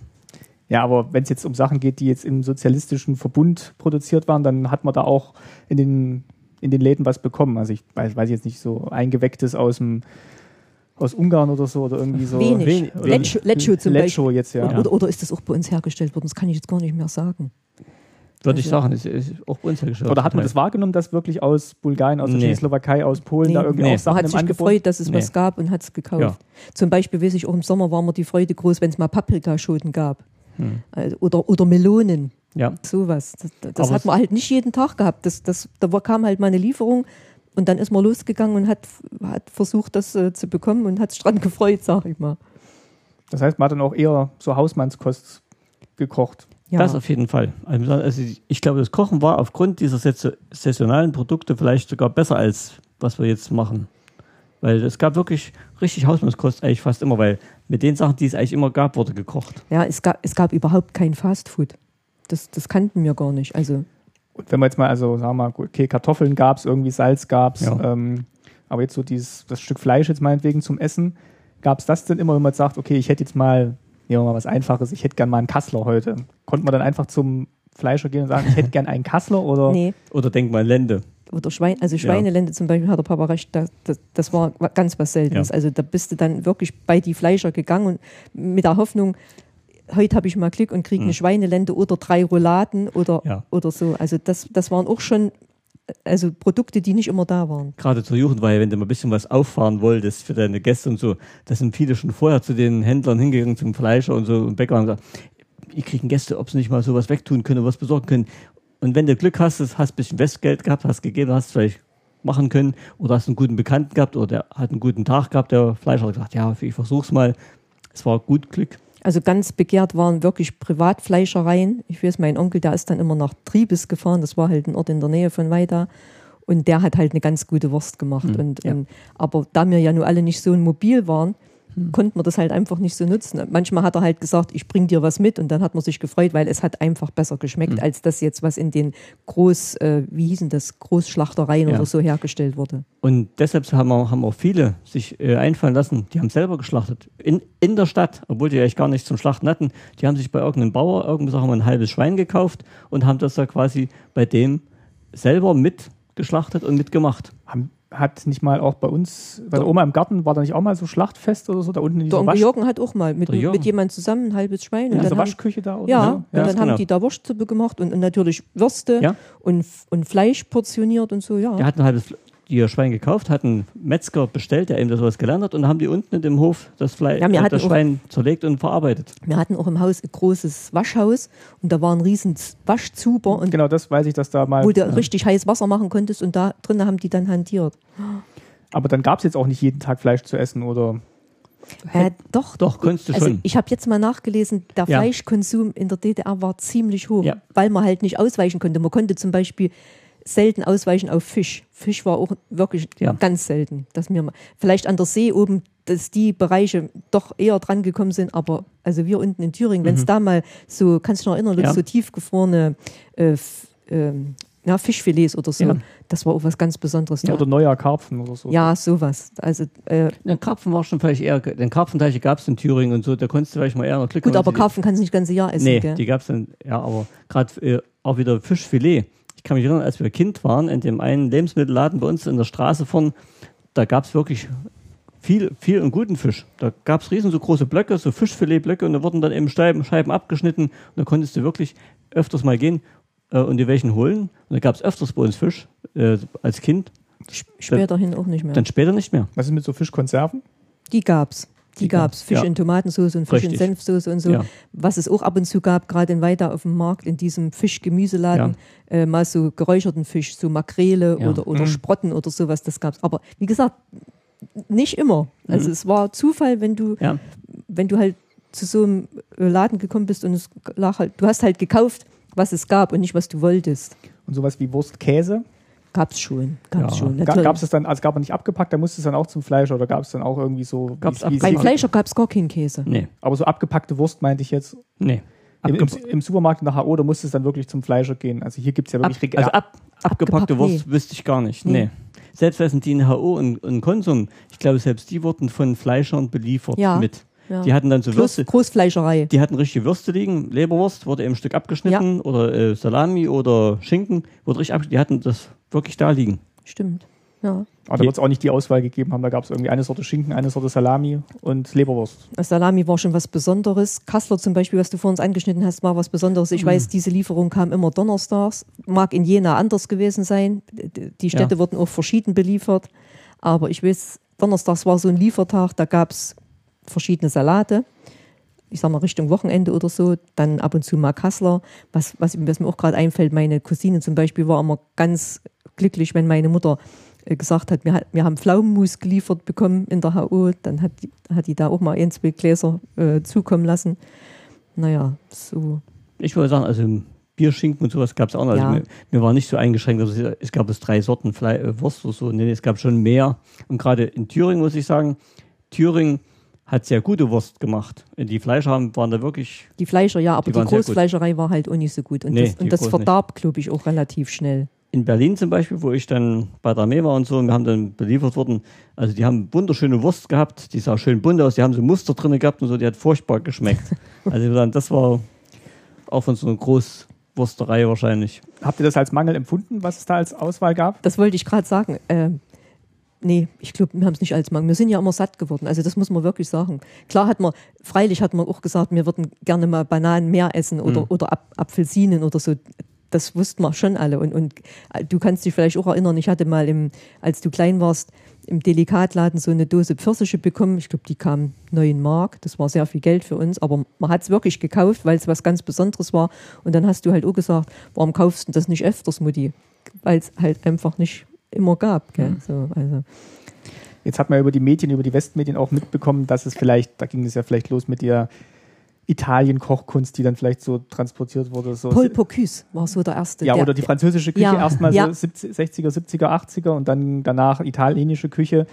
Ja, aber wenn es jetzt um Sachen geht, die jetzt im sozialistischen Verbund produziert waren, dann hat man da auch in den, in den Läden was bekommen. Also ich weiß, weiß jetzt nicht, so eingewecktes aus dem aus Ungarn oder so oder irgendwie so. Wenig. Lecho zum Lecho jetzt, ja. Oder, oder ist das auch bei uns hergestellt worden? Das kann ich jetzt gar nicht mehr sagen. Würde ich sagen, ist, ist auch bei uns hergestellt. Oder hat man das wahrgenommen, dass wirklich aus Bulgarien, aus der Nee. Tschechoslowakei, aus Polen Nee. da irgendwie Nee. auch Man Sachen hat im sich Angebot? gefreut, dass es Nee. was gab und hat es gekauft. Ja. Zum Beispiel weiß ich auch im Sommer war mir die Freude groß, wenn es mal Paprikaschoten gab. Hm. Also, oder, oder Melonen. Ja. Sowas. Das, das hat man halt nicht jeden Tag gehabt. Das, das, da kam halt mal eine Lieferung und dann ist man losgegangen und hat, hat versucht, das äh, zu bekommen und hat sich dran gefreut, sag ich mal. Das heißt, man hat dann auch eher so Hausmannskost gekocht. Ja. Das auf jeden Fall. Also also ich glaube, das Kochen war aufgrund dieser saiso- saisonalen Produkte vielleicht sogar besser als was wir jetzt machen. Weil es gab wirklich richtig Hausmannskost eigentlich fast immer, weil mit den Sachen, die es eigentlich immer gab, wurde gekocht. ja, es gab, es gab überhaupt kein Fastfood. Das, das kannten wir gar nicht. Also, Und wenn man jetzt mal, also sagen wir mal, okay, Kartoffeln gab es, irgendwie Salz gab es, Ja. ähm, aber jetzt so dieses, das Stück Fleisch jetzt meinetwegen zum Essen, gab es das denn immer, wenn man jetzt sagt, okay, ich hätte jetzt mal, nehmen wir mal was Einfaches, ich hätte gern mal einen Kassler heute. Konnte man dann einfach zum Fleischer gehen und sagen, ich hätte gern einen Kassler oder? nee. Oder denk mal Lende. Oder Schwein, also Schweinelende zum Beispiel hat der Papa recht, das, das, das war wa- ganz was Seltenes. Ja. Also da bist du dann wirklich bei die Fleischer gegangen und mit der Hoffnung, heute habe ich mal Glück und kriege eine Schweinelende oder drei Rouladen oder, Ja. oder so. Also das, das waren auch schon also Produkte, die nicht immer da waren. Gerade zur Jugendweihe, wenn du mal ein bisschen was auffahren wolltest für deine Gäste und so, da sind viele schon vorher zu den Händlern hingegangen, zum Fleischer und so und Bäcker und gesagt, ihr kriegen Gäste, ob sie nicht mal sowas wegtun können, was besorgen können. Und wenn du Glück hast, hast ein bisschen Westgeld gehabt, hast gegeben, hast vielleicht machen können oder hast einen guten Bekannten gehabt oder der hat einen guten Tag gehabt, der Fleischer hat gesagt, ja, ich versuch's mal. Es war gut Glück. Also ganz begehrt waren wirklich Privatfleischereien. Ich weiß, mein Onkel, der ist dann immer nach Triebes gefahren. Das war halt ein Ort in der Nähe von Weida. Und der hat halt eine ganz gute Wurst gemacht. und, ja. und, aber da wir ja nur alle nicht so mobil waren, konnten wir das halt einfach nicht so nutzen. Manchmal hat er halt gesagt, ich bring dir was mit und dann hat man sich gefreut, weil es hat einfach besser geschmeckt, als das jetzt, was in den Groß, äh, wie hießen das, Großschlachtereien Ja. oder so hergestellt wurde. Und deshalb haben, auch- haben auch viele sich äh, einfallen lassen, die haben selber geschlachtet. In, in der Stadt, obwohl die eigentlich gar nichts zum Schlachten hatten. Die haben sich bei irgendeinem Bauer, irgendwo sagen wir, ein halbes Schwein gekauft und haben das da quasi bei dem selber mitgeschlachtet und mitgemacht. Haben, hat nicht mal auch bei uns, bei der Oma im Garten, war da nicht auch mal so Schlachtfest oder so, da unten in Der Onkel Wasch, Jürgen hat auch mal mit, mit jemand zusammen ein halbes Schwein. in und dann haben, Waschküche da? Oder ja, so? und dann genau. haben die da Wurstsuppe gemacht und, und natürlich Würste Ja. und, und Fleisch portioniert und so, ja. Der hat ein halbes ihr Schwein gekauft, hat einen Metzger bestellt, der eben das was gelernt hat und haben die unten in dem Hof das, Fleisch, Ja, äh, das auch- Schwein zerlegt und verarbeitet. Wir hatten auch im Haus ein großes Waschhaus und da war ein riesen Waschzuber und Genau, das weiß ich, dass da mal. wo du richtig heiß Wasser machen konntest und da drinnen haben die dann hantiert. Aber dann gab es jetzt auch nicht jeden Tag Fleisch zu essen oder. Äh, doch, Doch, konntest du Also schon. ich habe jetzt mal nachgelesen, der Ja. Fleischkonsum in der DDR war ziemlich hoch, Ja. weil man halt nicht ausweichen konnte. Man konnte zum Beispiel selten ausweichen auf Fisch. Fisch war auch wirklich Ja. ganz selten. Dass wir mal, vielleicht an der See oben, dass die Bereiche doch eher dran gekommen sind, aber also wir unten in Thüringen, wenn es da mal so, kannst du dich noch erinnern, Mhm. Ja. so tiefgefrorene äh, ähm, ja, Fischfilets oder so, Ja. das war auch was ganz Besonderes. Da. Oder neuer Karpfen oder so. Ja, sowas. Also äh, Den Karpfen war schon vielleicht eher, den Karpfenteiche gab es in Thüringen und so, da konntest du vielleicht mal eher noch Glück gut, haben, aber Karpfen kannst du nicht das ganze Jahr essen. Nee, gell? die gab es dann, ja, aber gerade äh, auch wieder Fischfilet. Ich kann mich erinnern, als wir Kind waren, in dem einen Lebensmittelladen bei uns in der Straße vorn, da gab es wirklich viel, viel und guten Fisch. Da gab es riesen so große Blöcke, so Fischfiletblöcke und da wurden dann eben Scheiben, Scheiben abgeschnitten und da konntest du wirklich öfters mal gehen äh, und dir welchen holen. Und da gab es öfters bei uns Fisch äh, als Kind. Späterhin auch nicht mehr. Dann später nicht mehr. Was ist mit so Fischkonserven? Die gab's. Die, Die gab's. Fisch ja. in Tomatensauce und Fisch Richtig. in Senfsoße und so. Ja. Was es auch ab und zu gab, gerade in Weida auf dem Markt, in diesem Fischgemüseladen, äh, mal so geräucherten Fisch, so Makrele Ja. oder, oder Mhm. Sprotten oder sowas, das gab's. Aber wie gesagt, nicht immer. Also Mhm. es war Zufall, wenn du, Ja. wenn du halt zu so einem äh, Laden gekommen bist und es lag halt, du hast halt gekauft, was es gab und nicht, was du wolltest. Und sowas wie Wurst, Käse? Gab's schon. Gab's Ja. schon. Natürlich. gab es dann, also gab man nicht abgepackt, da musste es dann auch zum Fleisch oder gab es dann auch irgendwie so. Gab's wie, wie, Beim Fleischer gab's gar keinen Käse. Nee, aber so abgepackte Wurst meinte ich jetzt. nee. Im, im, Im Supermarkt in der HO, da musste es dann wirklich zum Fleischer gehen. Also hier gibt es ja ab, wirklich also ab, abgepackte Abgepackt, Wurst wüsste ich gar nicht. Nee. Nee. Selbst essen die in HO und, und Konsum, ich glaube, selbst die wurden von Fleischern beliefert Ja. mit. Ja. Die hatten dann so Groß, Würste, Großfleischerei. die hatten richtige Würste liegen, Leberwurst wurde eben ein Stück abgeschnitten oder äh, Salami oder Schinken, wurde richtig abgeschnitten. Die hatten das wirklich da liegen. Stimmt. Ja. Aber da wird es auch nicht die Auswahl gegeben haben. Da gab es irgendwie eine Sorte Schinken, eine Sorte Salami und Leberwurst. Das Salami war schon was Besonderes. Kassler zum Beispiel, was du vor uns angeschnitten hast, war was Besonderes. Mhm. Ich weiß, diese Lieferung kam immer donnerstags. Mag in Jena anders gewesen sein. Die Städte Ja. wurden auch verschieden beliefert. Aber ich weiß, donnerstags war so ein Liefertag, da gab es verschiedene Salate. Ich sag mal Richtung Wochenende oder so, dann ab und zu mal Kassler. Was, was, was mir auch gerade einfällt, meine Cousine zum Beispiel war immer ganz glücklich, wenn meine Mutter äh, gesagt hat, wir, haben Pflaumenmus geliefert bekommen in der HO, dann hat die, hat die da auch mal ein, zwei Gläser äh, zukommen lassen. Naja, so. Ich würde sagen, also Bierschinken und sowas gab es auch noch. Also Ja. mir, mir war nicht so eingeschränkt, also es gab es drei Sorten Fle äh, Wurst oder so. Nee, es gab schon mehr. Und gerade in Thüringen muss ich sagen, Thüringen hat sehr gute Wurst gemacht. Die Fleischer haben, waren da wirklich, Die Fleischer, ja, aber Die die. Großfleischerei war halt auch nicht so gut. Und Nee, das, und das verdarb, glaube ich, auch relativ schnell. In Berlin zum Beispiel, wo ich dann bei der Armee war und so, wir haben dann beliefert worden, also die haben wunderschöne Wurst gehabt, die sah schön bunt aus, die haben so Muster drin gehabt und so, die hat furchtbar geschmeckt. also dann, das war auch von so einer Großwursterei wahrscheinlich. Habt ihr das als Mangel empfunden, was es da als Auswahl gab? Das wollte ich gerade sagen. Ähm, nee, ich glaube, wir haben es nicht als Mangel. Wir sind ja immer satt geworden. Also das muss man wirklich sagen. Klar hat man, freilich hat man auch gesagt, wir würden gerne mal Bananen mehr essen oder, Mhm. oder Ap Apfelsinen oder so. Das wussten wir schon alle. Und, und äh, du kannst dich vielleicht auch erinnern, ich hatte mal, im, als du klein warst, im Delikatladen so eine Dose Pfirsiche bekommen. Ich glaube, die kam 9 Mark. Das war sehr viel Geld für uns. Aber man hat es wirklich gekauft, weil es was ganz Besonderes war. Und dann hast du halt auch gesagt, warum kaufst du das nicht öfters, Mutti? Weil es halt einfach nicht immer gab. Gell? So, also. Jetzt hat man über die Medien, über die Westmedien auch mitbekommen, dass es vielleicht, da ging es ja vielleicht los mit der Italien-Kochkunst, die dann vielleicht so transportiert wurde. So Paul Bocuse war so der erste. ja, der, oder die französische Küche Ja, erstmal ja. so 70, 60er, 70er, 80er und dann danach italienische Küche.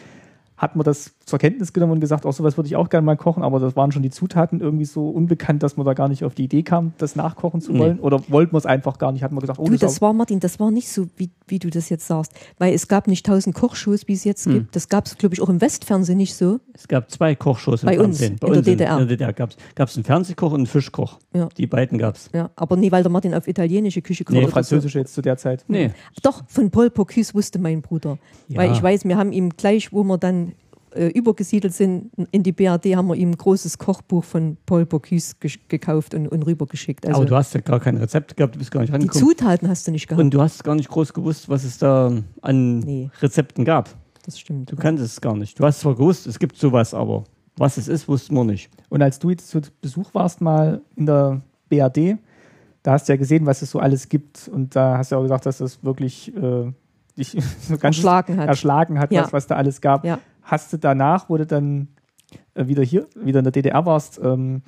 Hat man das zur Kenntnis genommen und gesagt, auch sowas würde ich auch gerne mal kochen, aber das waren schon die Zutaten irgendwie so unbekannt, dass man da gar nicht auf die Idee kam, das nachkochen zu Nee. wollen? Oder wollten wir es einfach gar nicht? Hat man gesagt, oh, Du, das, war, Martin, das war nicht so, wie, wie du das jetzt sagst. Weil es gab nicht tausend Kochshows, wie es jetzt Hm. gibt. Das gab es, glaube ich, auch im Westfernsehen nicht so. Es gab zwei Kochshows im Bei uns, Fernsehen. in der DDR. In der DDR gab es einen Fernsehkoch und einen Fischkoch. Ja. Die beiden gab es. Ja, aber nie, weil der Martin auf italienische Küche kocht. Nee, französische jetzt zu der Zeit. Nee. So. Doch, von Paul Bocuse wusste mein Bruder. Ja. Weil ich weiß, wir haben ihm gleich, wo wir dann äh, übergesiedelt sind in die BRD, haben wir ihm ein großes Kochbuch von Paul Bocuse gekauft und, und rübergeschickt. Also Aber du hast ja gar kein Rezept gehabt, du bist gar nicht die rangekommen. Zutaten hast du nicht gehabt. Und du hast gar nicht groß gewusst, was es da an Nee. Rezepten gab. das stimmt. Du kannst es gar nicht. Du hast zwar gewusst, es gibt sowas, aber was es ist, wussten wir nicht. Und als du jetzt zu Besuch warst mal in der BRD, da hast du ja gesehen, was es so alles gibt. Und da hast du ja auch gesagt, dass das wirklich äh, dich so ganz Erschlagen hat. erschlagen hat, Ja. was, was da alles gab. Ja. Hast du danach, wo du dann äh, wieder hier, wieder in der DDR warst, ähm,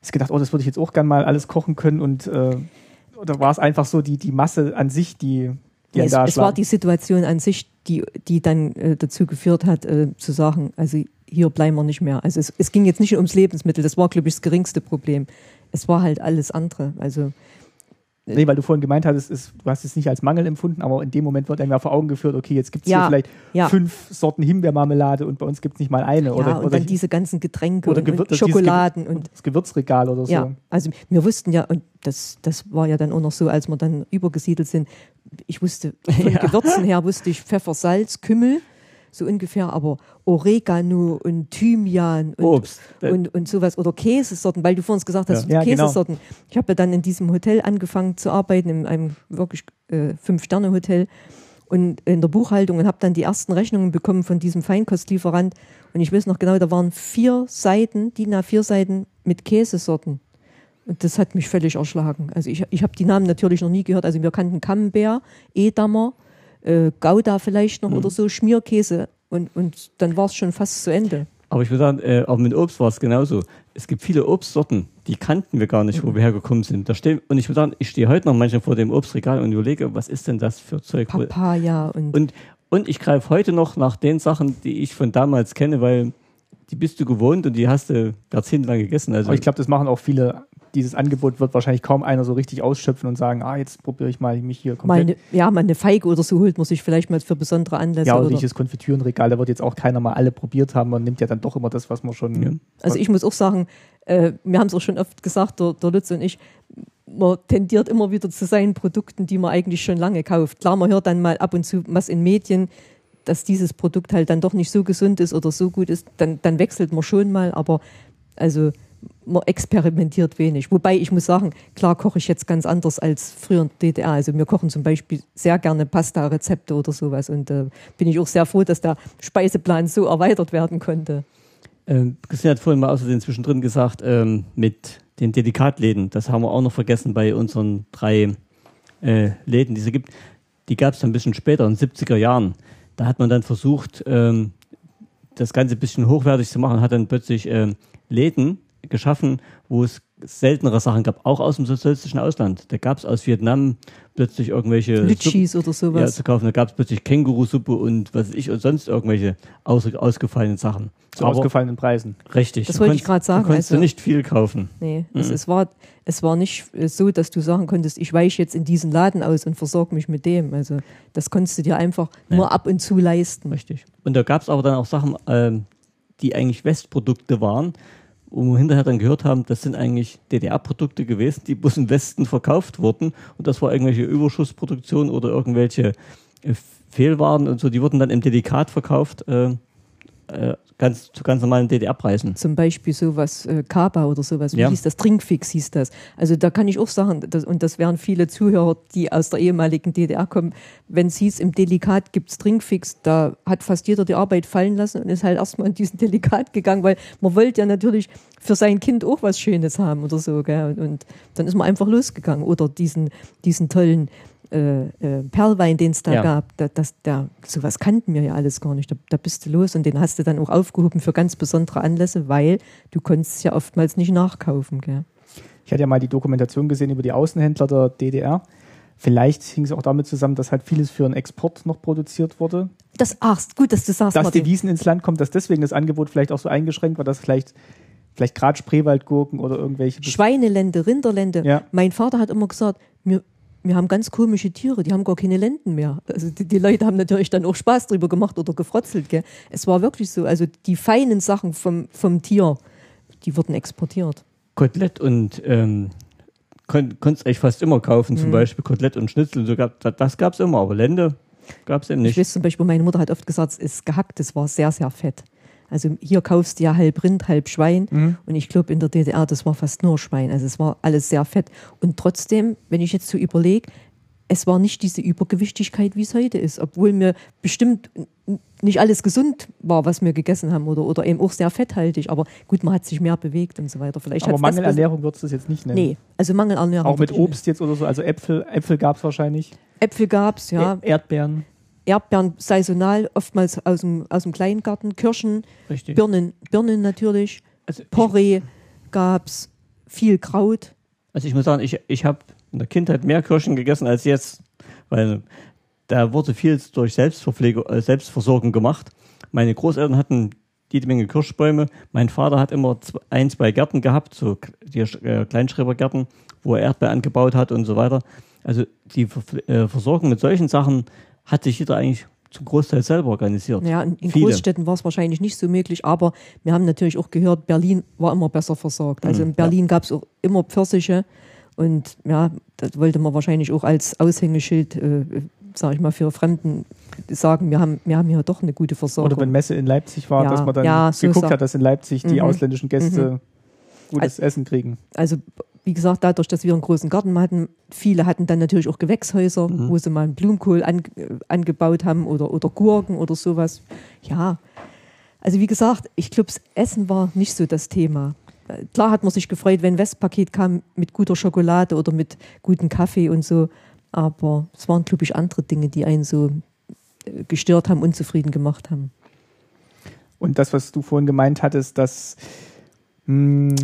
hast gedacht, oh, das würde ich jetzt auch gern mal alles kochen können und äh, oder war es einfach so die, die Masse an sich, die, die Ja, es, da es war die Situation an sich, die, die dann äh, dazu geführt hat, äh, zu sagen, also hier bleiben wir nicht mehr. Also es, es ging jetzt nicht ums Lebensmittel, das war, glaube ich, das geringste Problem. Es war halt alles andere. Also Nee, weil du vorhin gemeint hattest, es, du hast es nicht als Mangel empfunden, aber in dem Moment wird einem ja vor Augen geführt, okay, jetzt gibt es Ja, hier vielleicht ja. fünf Sorten Himbeermarmelade und bei uns gibt es nicht mal eine. ja, oder und oder dann diese ganzen Getränke oder und, und Schokoladen und das Gewürzregal oder so. ja, also wir wussten ja, und das, das war ja dann auch noch so, als wir dann übergesiedelt sind, ich wusste, von. Gewürzen her wusste ich Pfeffer, Salz, Kümmel, so ungefähr, aber Oregano und Thymian und, Obst. und, und sowas oder Käsesorten, weil du vorhin gesagt hast, Ja. Ja, genau. Käsesorten. Ich habe ja dann in diesem Hotel angefangen zu arbeiten, in einem wirklich äh, Fünf-Sterne-Hotel und in der Buchhaltung und habe dann die ersten Rechnungen bekommen von diesem Feinkostlieferant. Und ich weiß noch genau, da waren vier Seiten, DIN A4 Seiten mit Käsesorten. Und das hat mich völlig erschlagen. Also ich, ich habe die Namen natürlich noch nie gehört. Also wir kannten Camembert, Edamer, äh, Gouda vielleicht noch oder so, Schmierkäse. Und, und dann war es schon fast zu Ende. Aber ich würde sagen, äh, auch mit Obst war es genauso. Es gibt viele Obstsorten, die kannten wir gar nicht, wo wir hergekommen sind. Da stehen, und ich würde sagen, ich stehe heute noch manchmal vor dem Obstregal und überlege, was ist denn das für Zeug? Papaya und, Und, und ich greife heute noch nach den Sachen, die ich von damals kenne, weil die bist du gewohnt und die hast du jahrzehntelang gegessen. Also Aber ich glaube, das machen auch viele. Dieses Angebot wird wahrscheinlich kaum einer so richtig ausschöpfen und sagen, ah, jetzt probiere ich mal mich hier komplett. eine, ja, mal eine Feige oder so holt man sich vielleicht mal für besondere Anlässe. ja, oder oder, dieses Konfitürenregal, da wird jetzt auch keiner mal alle probiert haben. Man nimmt ja dann doch immer das, was man schon. Ja. Also ich muss auch sagen, äh, wir haben es auch schon oft gesagt, der, der Lutz und ich, man tendiert immer wieder zu seinen Produkten, die man eigentlich schon lange kauft. Klar, man hört dann mal ab und zu was in Medien, dass dieses Produkt halt dann doch nicht so gesund ist oder so gut ist, dann, dann wechselt man schon mal, aber also man experimentiert wenig. Wobei ich muss sagen, klar koche ich jetzt ganz anders als früher in der DDR. Also wir kochen zum Beispiel sehr gerne Pasta-Rezepte oder sowas und äh, bin ich auch sehr froh, dass der Speiseplan so erweitert werden konnte. Ähm, Christian hat vorhin mal außerdem zwischendrin gesagt, ähm, mit den Delikatläden, das haben wir auch noch vergessen bei unseren drei äh, Läden, die es gibt. Die gab es dann ein bisschen später, in den 70er Jahren. Da hat man dann versucht, ähm, das Ganze ein bisschen hochwertig zu machen, hat dann plötzlich ähm, Läden geschaffen, wo es seltenere Sachen gab, auch aus dem sozialistischen Ausland. Da gab es aus Vietnam plötzlich irgendwelche Litschis oder ja, sowas. zu kaufen. Da gab es plötzlich Kängurusuppe und was weiß ich und sonst irgendwelche aus, ausgefallenen Sachen. Zu Aber- ausgefallenen Preisen. Richtig. Das Du wollte ich konntest- gerade sagen, Du konntest also- du nicht viel kaufen. Nee, Mhm. es, es, war, es war nicht so, dass du sagen konntest, ich weiche jetzt in diesen Laden aus und versorge mich mit dem. Also das konntest du dir einfach Ja. nur ab und zu leisten. Richtig. Und da gab es aber dann auch Sachen, ähm, die eigentlich Westprodukte waren, wo wir hinterher dann gehört haben, das sind eigentlich DDR-Produkte gewesen, die bloß im Westen verkauft wurden. Und das war irgendwelche Überschussproduktion oder irgendwelche äh, Fehlwaren und so. Die wurden dann im Delikat verkauft, äh, äh, ganz, zu ganz normalen DDR-Preisen. Zum Beispiel sowas, äh, Kaba oder sowas, wie Ja. hieß das? Trinkfix hieß das. Also da kann ich auch sagen, das, und das wären viele Zuhörer, die aus der ehemaligen DDR kommen, wenn es hieß, im Delikat gibt's Trinkfix, da hat fast jeder die Arbeit fallen lassen und ist halt erstmal in diesen Delikat gegangen, weil man wollte ja natürlich für sein Kind auch was Schönes haben oder so. Gell? Und, und dann ist man einfach losgegangen. Oder diesen, diesen tollen äh, äh, Perlwein, den es da Ja. gab, da, das, da, sowas kannten wir ja alles gar nicht. Da, da bist du los und den hast du dann auch aufgehoben für ganz besondere Anlässe, weil du konntest es ja oftmals nicht nachkaufen. Gell? Ich hatte ja mal die Dokumentation gesehen über die Außenhändler der DDR. Vielleicht hing es auch damit zusammen, dass halt vieles für einen Export noch produziert wurde. Das ach, gut, dass du sagst, Dass Martin. die Wiesen ins Land kommt, dass deswegen das Angebot vielleicht auch so eingeschränkt war, dass vielleicht, vielleicht gerade Spreewaldgurken oder irgendwelche. Schweinelände, Rinderlände. Ja. Mein Vater hat immer gesagt, wir, wir haben ganz komische Tiere, die haben gar keine Lenden mehr. Also die, die Leute haben natürlich dann auch Spaß drüber gemacht oder gefrotzelt. Gell? Es war wirklich so, also die feinen Sachen vom, vom Tier, die wurden exportiert. Kotelett und ähm, kon konntest eigentlich fast immer kaufen, zum Mhm. Beispiel Kotelett und Schnitzel. So gab, das gab es immer, aber Lende gab es eben Ich nicht. weiß zum Beispiel, meine Mutter hat oft gesagt, es ist gehackt, es war sehr, sehr fett. Also hier kaufst du ja halb Rind, halb Schwein. Mhm. Und ich glaube, in der DDR, das war fast nur Schwein. Also es war alles sehr fett. Und trotzdem, wenn ich jetzt so überlege, es war nicht diese Übergewichtigkeit, wie es heute ist. Obwohl mir bestimmt nicht alles gesund war, was wir gegessen haben. Oder, oder eben auch sehr fetthaltig. Aber gut, man hat sich mehr bewegt und so weiter. Vielleicht Aber das Mangelernährung würdest du es jetzt nicht nennen. Nee, also Mangelernährung. Auch mit Obst jetzt oder so. Also Äpfel, Äpfel gab es wahrscheinlich. Äpfel gab es, ja. Erdbeeren. Erdbeeren saisonal, oftmals aus dem, aus dem Kleingarten. Kirschen, Richtig. Birnen, Birnen natürlich, Also Porree gab's, viel Kraut. also ich muss sagen, ich, ich habe in der Kindheit mehr Kirschen gegessen als jetzt, weil da wurde viel durch Selbstverpflege, äh, Selbstversorgung gemacht. Meine Großeltern hatten jede Menge Kirschbäume. Mein Vater hat immer ein, zwei Gärten gehabt, so die äh, Kleinschrebergärten, wo er Erdbeeren angebaut hat und so weiter. Also die äh, Versorgung mit solchen Sachen hat sich jeder eigentlich zum Großteil selber organisiert. Ja, in, in Viele. Großstädten war es wahrscheinlich nicht so möglich, aber wir haben natürlich auch gehört, Berlin war immer besser versorgt. Also Mhm, in Berlin gab es auch immer Pfirsiche und ja, das wollte man wahrscheinlich auch als Aushängeschild, äh, sage ich mal, für Fremden sagen, wir haben, wir haben hier doch eine gute Versorgung. Oder wenn Messe in Leipzig war, Ja, dass man dann ja, so geguckt hat, dass in Leipzig die Mhm. ausländischen Gäste gutes Essen kriegen. also wie gesagt, dadurch, dass wir einen großen Garten hatten, viele hatten dann natürlich auch Gewächshäuser, wo sie mal einen Blumenkohl an, äh, angebaut haben oder, oder Gurken oder sowas. Ja, also wie gesagt, ich glaube, das Essen war nicht so das Thema. Äh, Klar hat man sich gefreut, wenn ein Westpaket kam mit guter Schokolade oder mit gutem Kaffee und so, aber es waren, glaube ich, andere Dinge, die einen so äh, gestört haben, unzufrieden gemacht haben. Und das, was du vorhin gemeint hattest, dass mh,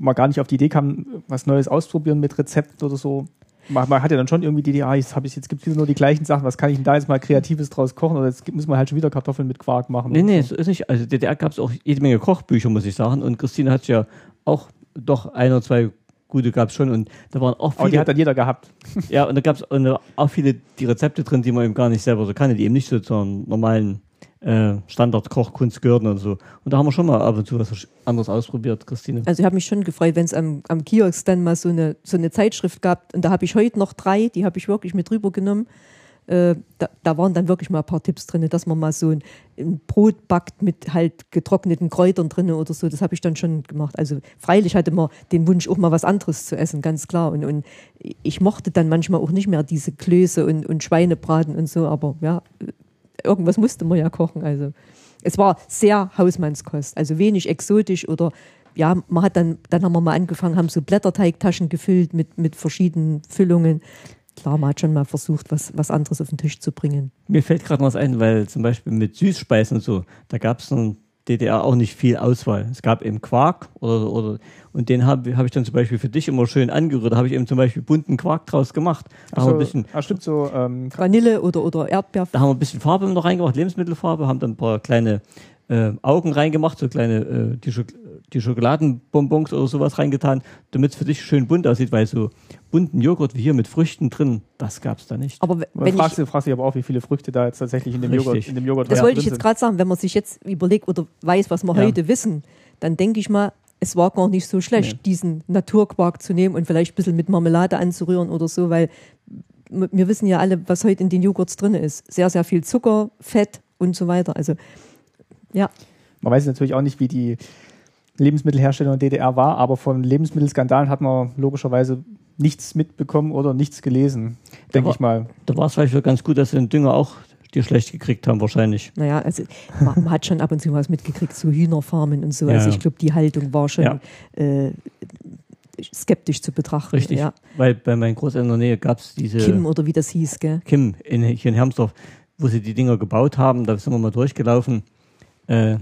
man gar nicht auf die Idee kam, was Neues ausprobieren mit Rezepten oder so. Man, man hat ja dann schon irgendwie die Idee, ah, jetzt, ich, jetzt gibt es wieder nur die gleichen Sachen, was kann ich denn da jetzt mal Kreatives draus kochen? Oder jetzt muss man halt schon wieder Kartoffeln mit Quark machen. Nee, nee, so. ist nicht. Also DDR gab es auch jede Menge Kochbücher, muss ich sagen. Und Christine hat ja auch doch ein oder zwei gute gab es schon. Und da waren auch Aber die viele. hat dann jeder gehabt. Ja, und da gab es auch viele die Rezepte drin, die man eben gar nicht selber so kannte, die eben nicht so zur normalen äh, Standard-Kochkunst gehörten und so. Und da haben wir schon mal ab und zu was anderes ausprobiert, Christine. Also ich habe mich schon gefreut, wenn es am, am Kiosk dann mal so eine, so eine Zeitschrift gab. Und da habe ich heute noch drei, die habe ich wirklich mit rübergenommen. Äh, da, da waren dann wirklich mal ein paar Tipps drin, dass man mal so ein, ein Brot backt mit halt getrockneten Kräutern drin oder so. Das habe ich dann schon gemacht. Also freilich hatte man den Wunsch, auch mal was anderes zu essen, ganz klar. Und, und ich mochte dann manchmal auch nicht mehr diese Klöße und, und Schweinebraten und so. Aber ja, irgendwas musste man ja kochen. Also es war sehr Hausmannskost, also wenig exotisch oder ja, man hat dann, dann haben wir mal angefangen, haben so Blätterteigtaschen gefüllt mit, mit verschiedenen Füllungen. Klar, man hat schon mal versucht, was, was anderes auf den Tisch zu bringen. Mir fällt gerade was ein, weil zum Beispiel mit Süßspeisen und so, da gab es in DDR auch nicht viel Auswahl. Es gab eben Quark oder, oder und den habe hab ich dann zum Beispiel für dich immer schön angerührt. Da habe ich eben zum Beispiel bunten Quark draus gemacht. Da, haben, wir ein bisschen, ah, stimmt so. Ähm, Vanille oder, oder Erdbeer. da haben wir ein bisschen Farbe noch reingemacht, Lebensmittelfarbe, haben dann ein paar kleine äh, Augen reingemacht, so kleine äh, die, Schok die Schokoladenbonbons oder sowas reingetan, damit es für dich schön bunt aussieht, weil so bunten Joghurt wie hier mit Früchten drin, das gab es da nicht. Aber man wenn fragt, ich, sich, fragt sich aber auch, wie viele Früchte da jetzt tatsächlich in dem Richtig. Joghurt, in dem Joghurt das drin wollte ich jetzt gerade sagen, wenn man sich jetzt überlegt oder weiß, was wir Ja. heute wissen, dann denke ich mal, es war gar nicht so schlecht, Nee. diesen Naturquark zu nehmen und vielleicht ein bisschen mit Marmelade anzurühren oder so, weil wir wissen ja alle, was heute in den Joghurts drin ist. Sehr, sehr viel Zucker, Fett und so weiter. Also ja, Man weiß natürlich auch nicht, wie die Lebensmittelherstellung in der DDR war, aber von Lebensmittelskandalen hat man logischerweise nichts mitbekommen oder nichts gelesen, denke ich mal. Da war es vielleicht ganz gut, dass sie den Dünger auch dir schlecht gekriegt haben, wahrscheinlich. Naja, also man, man hat schon ab und zu was mitgekriegt, so Hühnerfarmen und so. Ja. Also ich glaube, die Haltung war schon Ja. äh, skeptisch zu betrachten. Richtig. Ja. Weil bei meinen Großeltern in der Nähe gab es diese Kim oder wie das hieß, gell? Kim in, hier in Hermsdorf, wo sie die Dinger gebaut haben. Da sind wir mal durchgelaufen. Äh,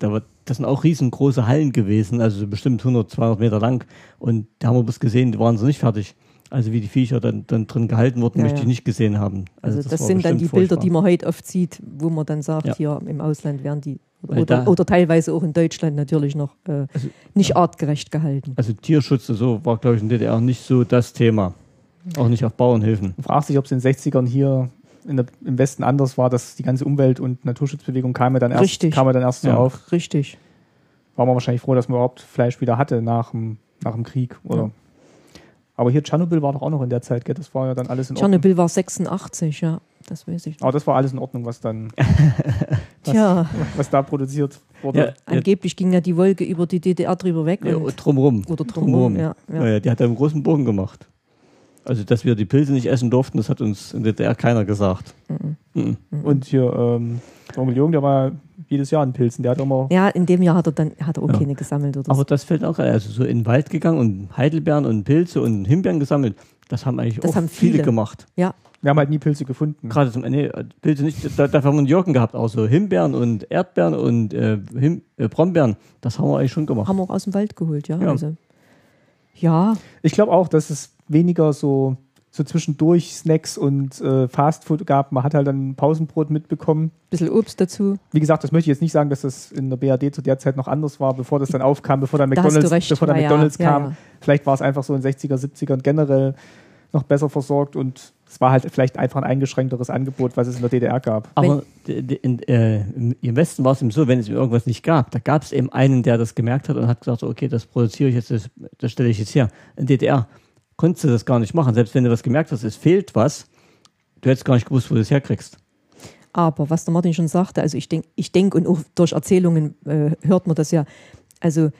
da war, das sind auch riesengroße Hallen gewesen, also so bestimmt 100, 200 Meter lang. Und da haben wir bloß gesehen, die waren so nicht fertig. Also wie die Viecher dann, dann drin gehalten wurden, Ja, möchte ich nicht gesehen haben. Also, das, war sind dann die Bilder, die man heute oft sieht, wo man dann sagt, Ja. hier im Ausland werden die oder, da- oder teilweise auch in Deutschland natürlich noch äh, Also- nicht artgerecht gehalten. Also Tierschutz und so war, glaube ich, in der DDR nicht so das Thema. Auch nicht auf Bauernhöfen. Man fragt sich, ob es in den 60ern hier in der, im Westen anders war, dass die ganze Umwelt- und Naturschutzbewegung kam ja dann erst, Richtig. kam ja dann erst so Ja. auf. Richtig. War man wahrscheinlich froh, dass man überhaupt Fleisch wieder hatte nach dem, nach dem Krieg. Oder? Ja. Aber hier Tschernobyl war doch auch noch in der Zeit, gell? das war ja dann alles in Ordnung. Tschernobyl war 86, ja, das weiß ich. Aber das war alles in Ordnung, was dann, was, Tja, was da produziert wurde. Ja, ja, angeblich ging ja die Wolke über die DDR drüber weg. ja, und, drumrum. oder drumherum, ja. Ja. ja. Ja, die hat einen großen Bogen gemacht. Also, dass wir die Pilze nicht essen durften, das hat uns in der DDR keiner gesagt. Mhm. Und hier, ähm, Onkel Jürgen, der war jedes Jahr in Pilzen, der hat immer. Ja, in dem Jahr hat er dann hat er auch Ja. keine gesammelt oder Aber so. das fällt auch, also so in den Wald gegangen und Heidelbeeren und Pilze und Himbeeren gesammelt. Das haben eigentlich Das auch haben viele. viele. gemacht. Ja, Wir haben halt nie Pilze gefunden. Gerade zum nee, Pilze nicht, da, dafür haben wir einen Jürgen gehabt, auch so Himbeeren und Erdbeeren und äh, Him, äh, Brombeeren. Das haben wir eigentlich schon gemacht. haben wir auch aus dem Wald geholt, ja. Ja. Also, ja, Ich glaube auch, dass es weniger so, so zwischendurch Snacks und äh, Fastfood gab. Man hat halt dann Pausenbrot mitbekommen. bisschen Obst dazu. Wie gesagt, das möchte ich jetzt nicht sagen, dass das in der BRD zu der Zeit noch anders war, bevor das dann aufkam, bevor Da du McDonalds, recht. bevor dann Ja, ja. McDonalds Ja, kam. ja. Vielleicht war es einfach so in 60er, 70ern generell noch besser versorgt und es war halt vielleicht einfach ein eingeschränkteres Angebot, was es in der DDR gab. Aber in, äh, im- Westen war es eben so, wenn es irgendwas nicht gab, da gab es eben einen, der das gemerkt hat und hat gesagt, okay, das produziere ich jetzt, das, das stelle ich jetzt her. In DDR konntest du das gar nicht machen. Selbst wenn du was gemerkt hast, es fehlt was, du hättest gar nicht gewusst, wo du es herkriegst. Aber was der Martin schon sagte, also ich denke, ich denk, und auch durch Erzählungen äh, hört man das ja, also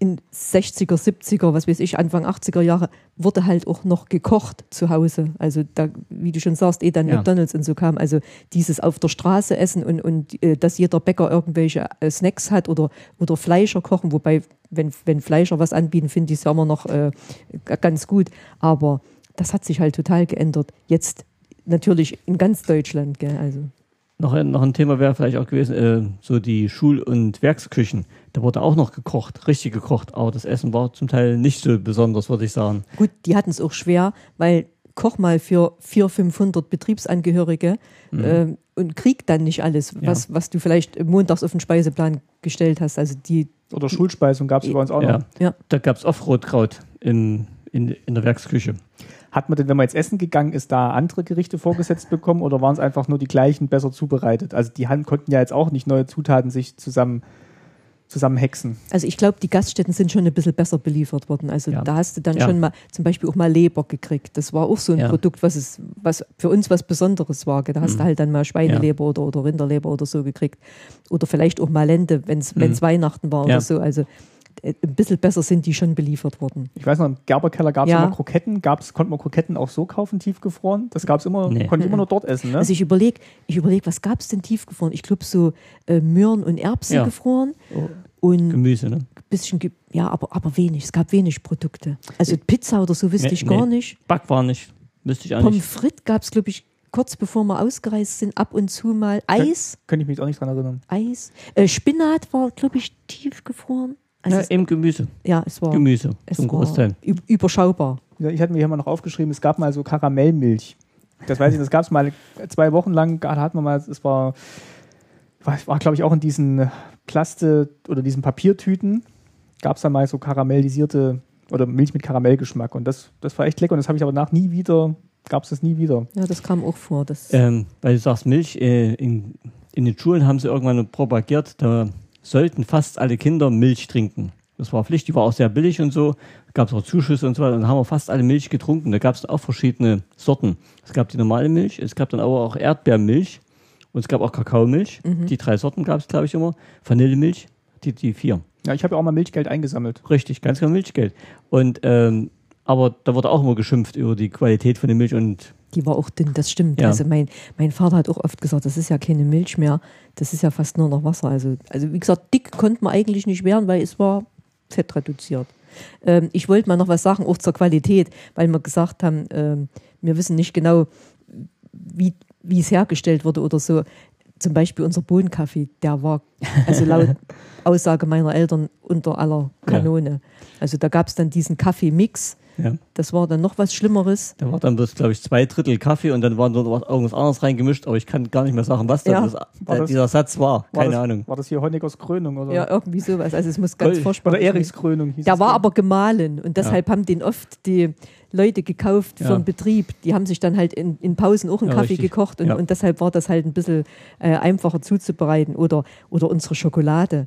in 60er, 70er, was weiß ich, Anfang 80er Jahre, wurde halt auch noch gekocht zu Hause. Also da, wie du schon sagst, eh dann Ja. McDonalds und so kam. Also dieses auf der Straße essen und, und äh, dass jeder Bäcker irgendwelche äh, Snacks hat oder, oder Fleischer kochen, wobei, wenn, wenn Fleischer was anbieten, finde ich es ja immer noch äh, ganz gut. Aber das hat sich halt total geändert. Jetzt natürlich in ganz Deutschland, gell? Also. Noch ein, noch ein Thema wäre vielleicht auch gewesen, äh, so die Schul- und Werksküchen. Da wurde auch noch gekocht, richtig gekocht, aber das Essen war zum Teil nicht so besonders, würde ich sagen. Gut, die hatten es auch schwer, weil koch mal für 400, 500 Betriebsangehörige äh, und krieg dann nicht alles, was, was du vielleicht montags auf den Speiseplan gestellt hast. Also die, Oder Schulspeisung gab es bei uns auch Ja. noch. ja, Da gab es oft Rotkraut in, in, in der Werksküche. Hat man denn, wenn man jetzt essen gegangen ist, da andere Gerichte vorgesetzt bekommen oder waren es einfach nur die gleichen, besser zubereitet? Also die Hand konnten ja jetzt auch nicht neue Zutaten sich zusammen, zusammen hexen. also ich glaube, die Gaststätten sind schon ein bisschen besser beliefert worden. Also Ja. da hast du dann Ja. schon mal zum Beispiel auch mal Leber gekriegt. Das war auch so ein Ja. Produkt, was es, was für uns was Besonderes war. Da hast Mhm. du halt dann mal Schweineleber oder, oder Rinderleber oder so gekriegt. Oder vielleicht auch mal Lende, wenn es Mhm. Weihnachten war oder so. Also ein bisschen besser sind die schon beliefert worden. Ich weiß noch, im Gerberkeller gab es Ja. immer Kroketten. Gab's, konnte man Kroketten auch so kaufen, tiefgefroren? Das gab es immer, Nee. konnte ich immer nur dort essen, ne? Also ich überlege, ich überleg, was gab es denn tiefgefroren? Ich glaube so äh, Möhren und Erbsen Ja. gefroren Oh, und Gemüse, ne? bisschen, ja, aber, aber wenig. Es gab wenig Produkte. Also Pizza oder so wüsste Nee, ich gar nee. nicht. Backwaren nicht. Müsste ich auch Pommes nicht. frites gab es, glaube ich, kurz bevor wir ausgereist sind, ab und zu mal. Eis, Könnte ich mich auch nicht dran erinnern. Eis. Äh, Spinat war, glaube ich, tiefgefroren. Also Ja, eben Gemüse. ja, es war, Gemüse es zum war Großteil. üb- überschaubar. Ja, Ich hatte mir hier mal noch aufgeschrieben, es gab mal so Karamellmilch. Das weiß ich, das gab es mal zwei Wochen lang, da hatten wir mal, es war, war, war glaube ich auch in diesen Plaste- oder diesen Papiertüten, gab es da mal so karamellisierte oder Milch mit Karamellgeschmack und das, das war echt lecker und das habe ich aber nach nie wieder, gab es das nie wieder. Ja, das kam auch vor. Das, Ähm, weil du sagst Milch, äh, in, in den Schulen haben sie irgendwann propagiert, da sollten fast alle Kinder Milch trinken. Das war Pflicht, die war auch sehr billig und so. Gab es auch Zuschüsse und so weiter. Und dann haben wir fast alle Milch getrunken. Da gab es auch verschiedene Sorten. Es gab die normale Milch, es gab dann aber auch Erdbeermilch und es gab auch Kakaomilch. Die drei Sorten gab es, glaube ich, immer. Vanillemilch, die, die vier. Ja, ich habe ja auch mal Milchgeld eingesammelt. Richtig, ganz klar Milchgeld. Und ähm, aber da wurde auch immer geschimpft über die Qualität von der Milch und Die war auch dünn, das stimmt. Ja. Also mein, mein Vater hat auch oft gesagt, das ist ja keine Milch mehr, das ist ja fast nur noch Wasser. Also, also wie gesagt, dick konnte man eigentlich nicht werden, weil es war fettreduziert. Ähm, ich wollte mal noch was sagen, auch zur Qualität, weil wir gesagt haben, ähm, wir wissen nicht genau, wie, wie es hergestellt wurde oder so. Zum Beispiel unser Bohnenkaffee, der war, also laut Aussage meiner Eltern, unter aller Kanone. Also da gab es dann diesen Kaffeemix, ja. das war dann noch was Schlimmeres. Da war dann bloß, glaube ich, zwei Drittel Kaffee und dann war dort was- irgendwas anderes reingemischt, aber ich kann gar nicht mehr sagen, was Ja. das, War äh, das- dieser Satz war. War Keine das, Ahnung. War das hier Honeckers Krönung oder, Ja, irgendwie sowas. Also es muss ganz furchtbar oder sein. Erichs Krönung? hieß Der es war dann. aber gemahlen und deshalb haben den oft die Leute gekauft für Ja. den Betrieb. Die haben sich dann halt in, in Pausen auch einen Ja, Kaffee richtig. gekocht und, Ja. und deshalb war das halt ein bisschen äh, einfacher zuzubereiten. Oder, oder unsere Schokolade.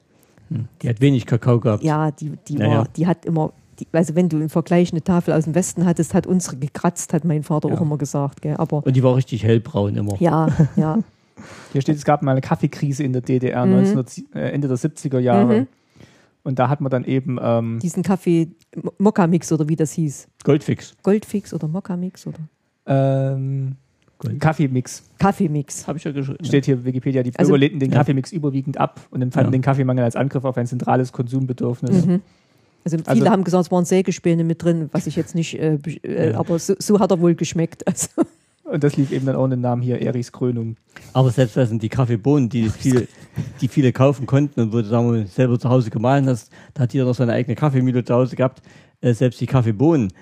Die hat wenig Kakao gehabt. Ja, die, die, Ja, war, ja. die hat immer, die, also wenn du im Vergleich eine Tafel aus dem Westen hattest, hat unsere gekratzt, hat mein Vater Ja. auch immer gesagt. Gell? Aber Und die war richtig hellbraun immer. ja, ja. Hier steht, es gab mal eine Kaffeekrise in der DDR, Mhm. 1900, äh, Ende der 70er Jahre. Mhm. Und da hat man dann eben, ähm, diesen Kaffee, Mo- Mokka-Mix oder wie das hieß. Goldfix. Goldfix oder Mokka-Mix oder ähm. Kaffeemix. Kaffeemix. Habe ich ja geschrieben. Steht hier Wikipedia, die Bürger Also- lehnten den Ja. Kaffeemix überwiegend ab und empfanden Ja. den Kaffeemangel als Angriff auf ein zentrales Konsumbedürfnis. Mhm. Also viele Also- haben gesagt, es waren Sägespäne mit drin, was ich jetzt nicht, äh, äh, Ja. aber so, so hat er wohl geschmeckt. Also, Und das lief eben dann auch in den Namen hier, Erichs Krönung. Aber selbst das sind die Kaffeebohnen, die viele, die viele kaufen konnten und wo du sagen wir, selber zu Hause gemahlen hast, da hat jeder noch seine eigene Kaffeemühle zu Hause gehabt. Äh, selbst die Kaffeebohnen,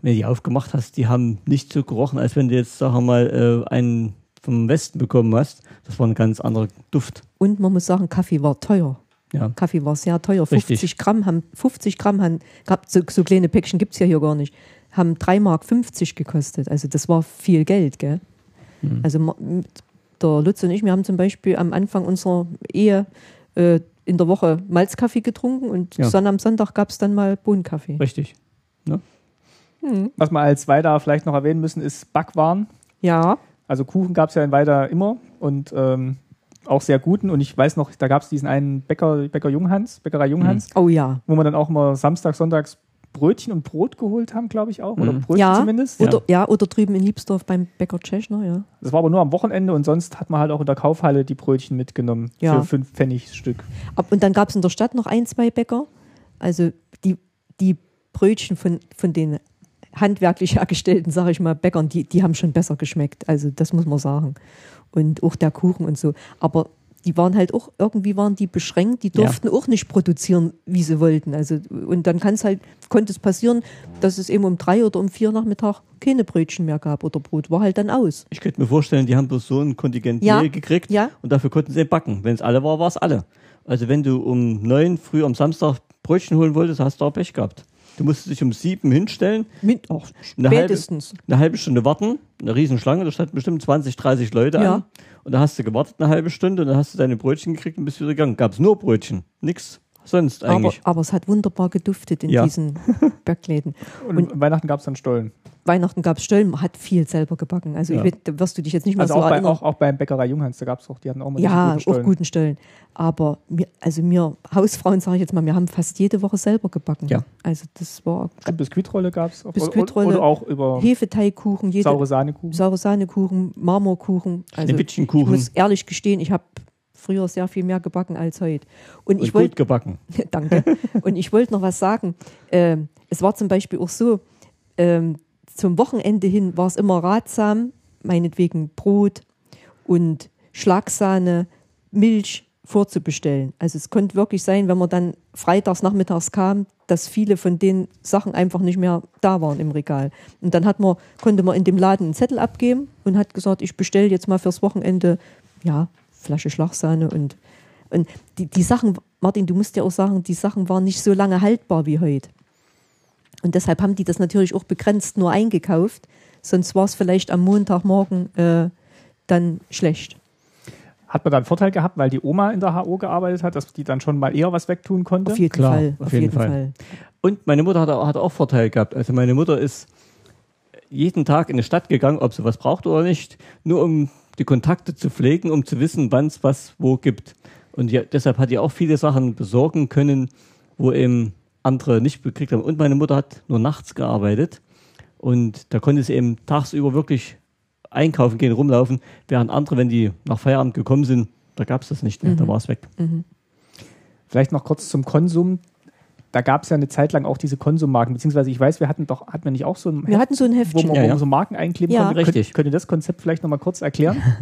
wenn du die aufgemacht hast, die haben nicht so gerochen, als wenn du jetzt, sagen wir mal, äh, einen vom Westen bekommen hast. Das war ein ganz anderer Duft. und man muss sagen, Kaffee war teuer. Ja. Kaffee war sehr teuer. Richtig. 50 Gramm haben, 50 Gramm haben, gab, so, so kleine Päckchen gibt es ja hier gar nicht, haben 3,50 Mark gekostet. Also das war viel Geld, gell? Mhm. Also der Lutz und ich, wir haben zum Beispiel am Anfang unserer Ehe äh, in der Woche Malzkaffee getrunken und Ja. Sonn am Sonntag gab es dann mal Bohnenkaffee. Richtig. Hm. Was wir als weiter vielleicht noch erwähnen müssen, ist Backwaren. Ja, Also Kuchen gab es ja in Weida immer. und ähm, auch sehr guten. Und ich weiß noch, da gab es diesen einen Bäcker, Bäcker Junghans, Bäckerei Junghans, Oh ja. wo man dann auch immer Samstag, Sonntags Brötchen und Brot geholt haben, glaube ich auch. Oder Mhm. Brötchen Ja. zumindest. Oder, ja. oder drüben in Liebsdorf beim Bäcker Tschechner, ja. Das war aber nur am Wochenende und sonst hat man halt auch in der Kaufhalle die Brötchen mitgenommen Ja. für fünf Pfennig Stück. Ab, und dann gab es in der Stadt noch ein, zwei Bäcker. Also die, die Brötchen von, von den handwerklich hergestellten, sage ich mal, Bäckern, die, die haben schon besser geschmeckt. Also das muss man sagen. Und auch der Kuchen und so. Aber die waren halt auch, irgendwie waren die beschränkt, die Ja. durften auch nicht produzieren, wie sie wollten. Also, und dann kann es halt, konnte es passieren, dass es eben um drei oder um vier Nachmittag keine Brötchen mehr gab oder Brot. War halt dann aus. Ich könnte mir vorstellen, die haben bloß so ein Kontingent Ja. Mehl gekriegt Ja. und dafür konnten sie backen. Wenn es alle war, war es alle. Also wenn du um neun früh am Samstag Brötchen holen wolltest, hast du auch Pech gehabt. Du musstest dich um sieben hinstellen, Mit, auch eine halbe, spätestens. eine halbe Stunde warten, eine Riesenschlange, da standen bestimmt 20, 30 Leute Ja. an. Und da hast du gewartet eine halbe Stunde und dann hast du deine Brötchen gekriegt und bist wieder gegangen. Gab es nur Brötchen, nix sonst Aber, eigentlich. aber es hat wunderbar geduftet in Ja. diesen Backläden. Und, Und- Weihnachten gab es dann Stollen. Weihnachten gab es Stöllen, man hat viel selber gebacken. Also Ja. ich da wirst du dich jetzt nicht mehr Also so auch, bei, erinnern. auch, auch beim Bäckerei Junghans, da gab es auch, die hatten auch mal ja, gute auch guten Stöllen. Aber mir, also mir Hausfrauen, sage ich jetzt mal, wir haben fast jede Woche selber gebacken. Ja. Also das war Stimmt, Biskuitrolle gab es. Biskuitrolle, Oder auch über Hefeteigkuchen, jede, saure Sahnekuchen. saure Sahnekuchen, Marmorkuchen. Also ich muss ehrlich gestehen, ich habe früher sehr viel mehr gebacken als heute. Und, Und ich wollte gebacken. Danke. Und ich wollte noch was sagen. Ähm, es war zum Beispiel auch so, ähm, zum Wochenende hin war es immer ratsam, meinetwegen Brot und Schlagsahne, Milch vorzubestellen. Also es konnte wirklich sein, wenn man dann freitags nachmittags kam, dass viele von den Sachen einfach nicht mehr da waren im Regal. Und dann hat man, konnte man in dem Laden einen Zettel abgeben und hat gesagt, ich bestelle jetzt mal fürs Wochenende ja, Flasche Schlagsahne und, und die, die Sachen, Martin, du musst ja auch sagen, die Sachen waren nicht so lange haltbar wie heute. Und deshalb haben die das natürlich auch begrenzt nur eingekauft, sonst war es vielleicht am Montagmorgen äh, dann schlecht. Hat man da einen Vorteil gehabt, weil die Oma in der HO gearbeitet hat, dass die dann schon mal eher was wegtun konnte? Auf jeden Klar, Fall. auf jeden Fall. Und meine Mutter hat, auch- hat auch Vorteil gehabt. Also meine Mutter ist jeden Tag in die Stadt gegangen, ob sie was braucht oder nicht, nur um die Kontakte zu pflegen, um zu wissen, wann es was wo gibt. Und ja, deshalb hat die auch viele Sachen besorgen können, wo eben andere nicht bekriegt haben. Und meine Mutter hat nur nachts gearbeitet und da konnte sie eben tagsüber wirklich einkaufen gehen, rumlaufen, während andere, wenn die nach Feierabend gekommen sind, da gab es das nicht mehr, da war es weg. Vielleicht noch kurz zum Konsum. Da gab es ja eine Zeit lang auch diese Konsummarken, beziehungsweise ich weiß, wir hatten doch, hatten wir nicht auch so ein Wir hatten so ein wo Heftchen. man, Ja, wo ja. man so Marken einkleben Ja. konnte. Richtig. Könnt, könnt ihr das Konzept vielleicht nochmal kurz erklären?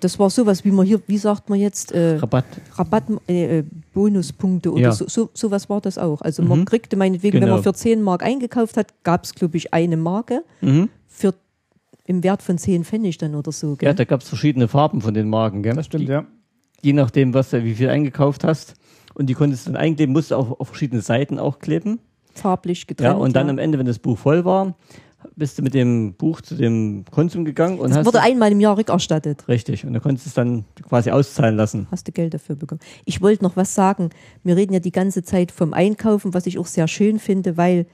Das war sowas, wie man hier, wie sagt man jetzt, äh, Rabatt. Rabatt, äh, äh, Bonuspunkte oder Ja. so, so, sowas war das auch. Also man Mhm. kriegte meinetwegen, wenn Genau. man für 10 Mark eingekauft hat, gab es, glaube ich, eine Marke Mhm. für im Wert von 10 Pfennig dann oder so. Ja, Gell? da gab es verschiedene Farben von den Marken, gell? Das stimmt, Die, ja. Je nachdem, was du, wie viel eingekauft hast. Und die konntest du dann einkleben, musst du auch auf verschiedene Seiten auch kleben. Farblich getrennt. Ja, und dann ja. am Ende, wenn das Buch voll war, bist du mit dem Buch zu dem Konsum gegangen und Es hast wurde einmal im Jahr rückerstattet. richtig und da konntest du es dann quasi auszahlen lassen. Hast du Geld dafür bekommen. Ich wollte noch was sagen. Wir reden ja die ganze Zeit vom Einkaufen, was ich auch sehr schön finde, weil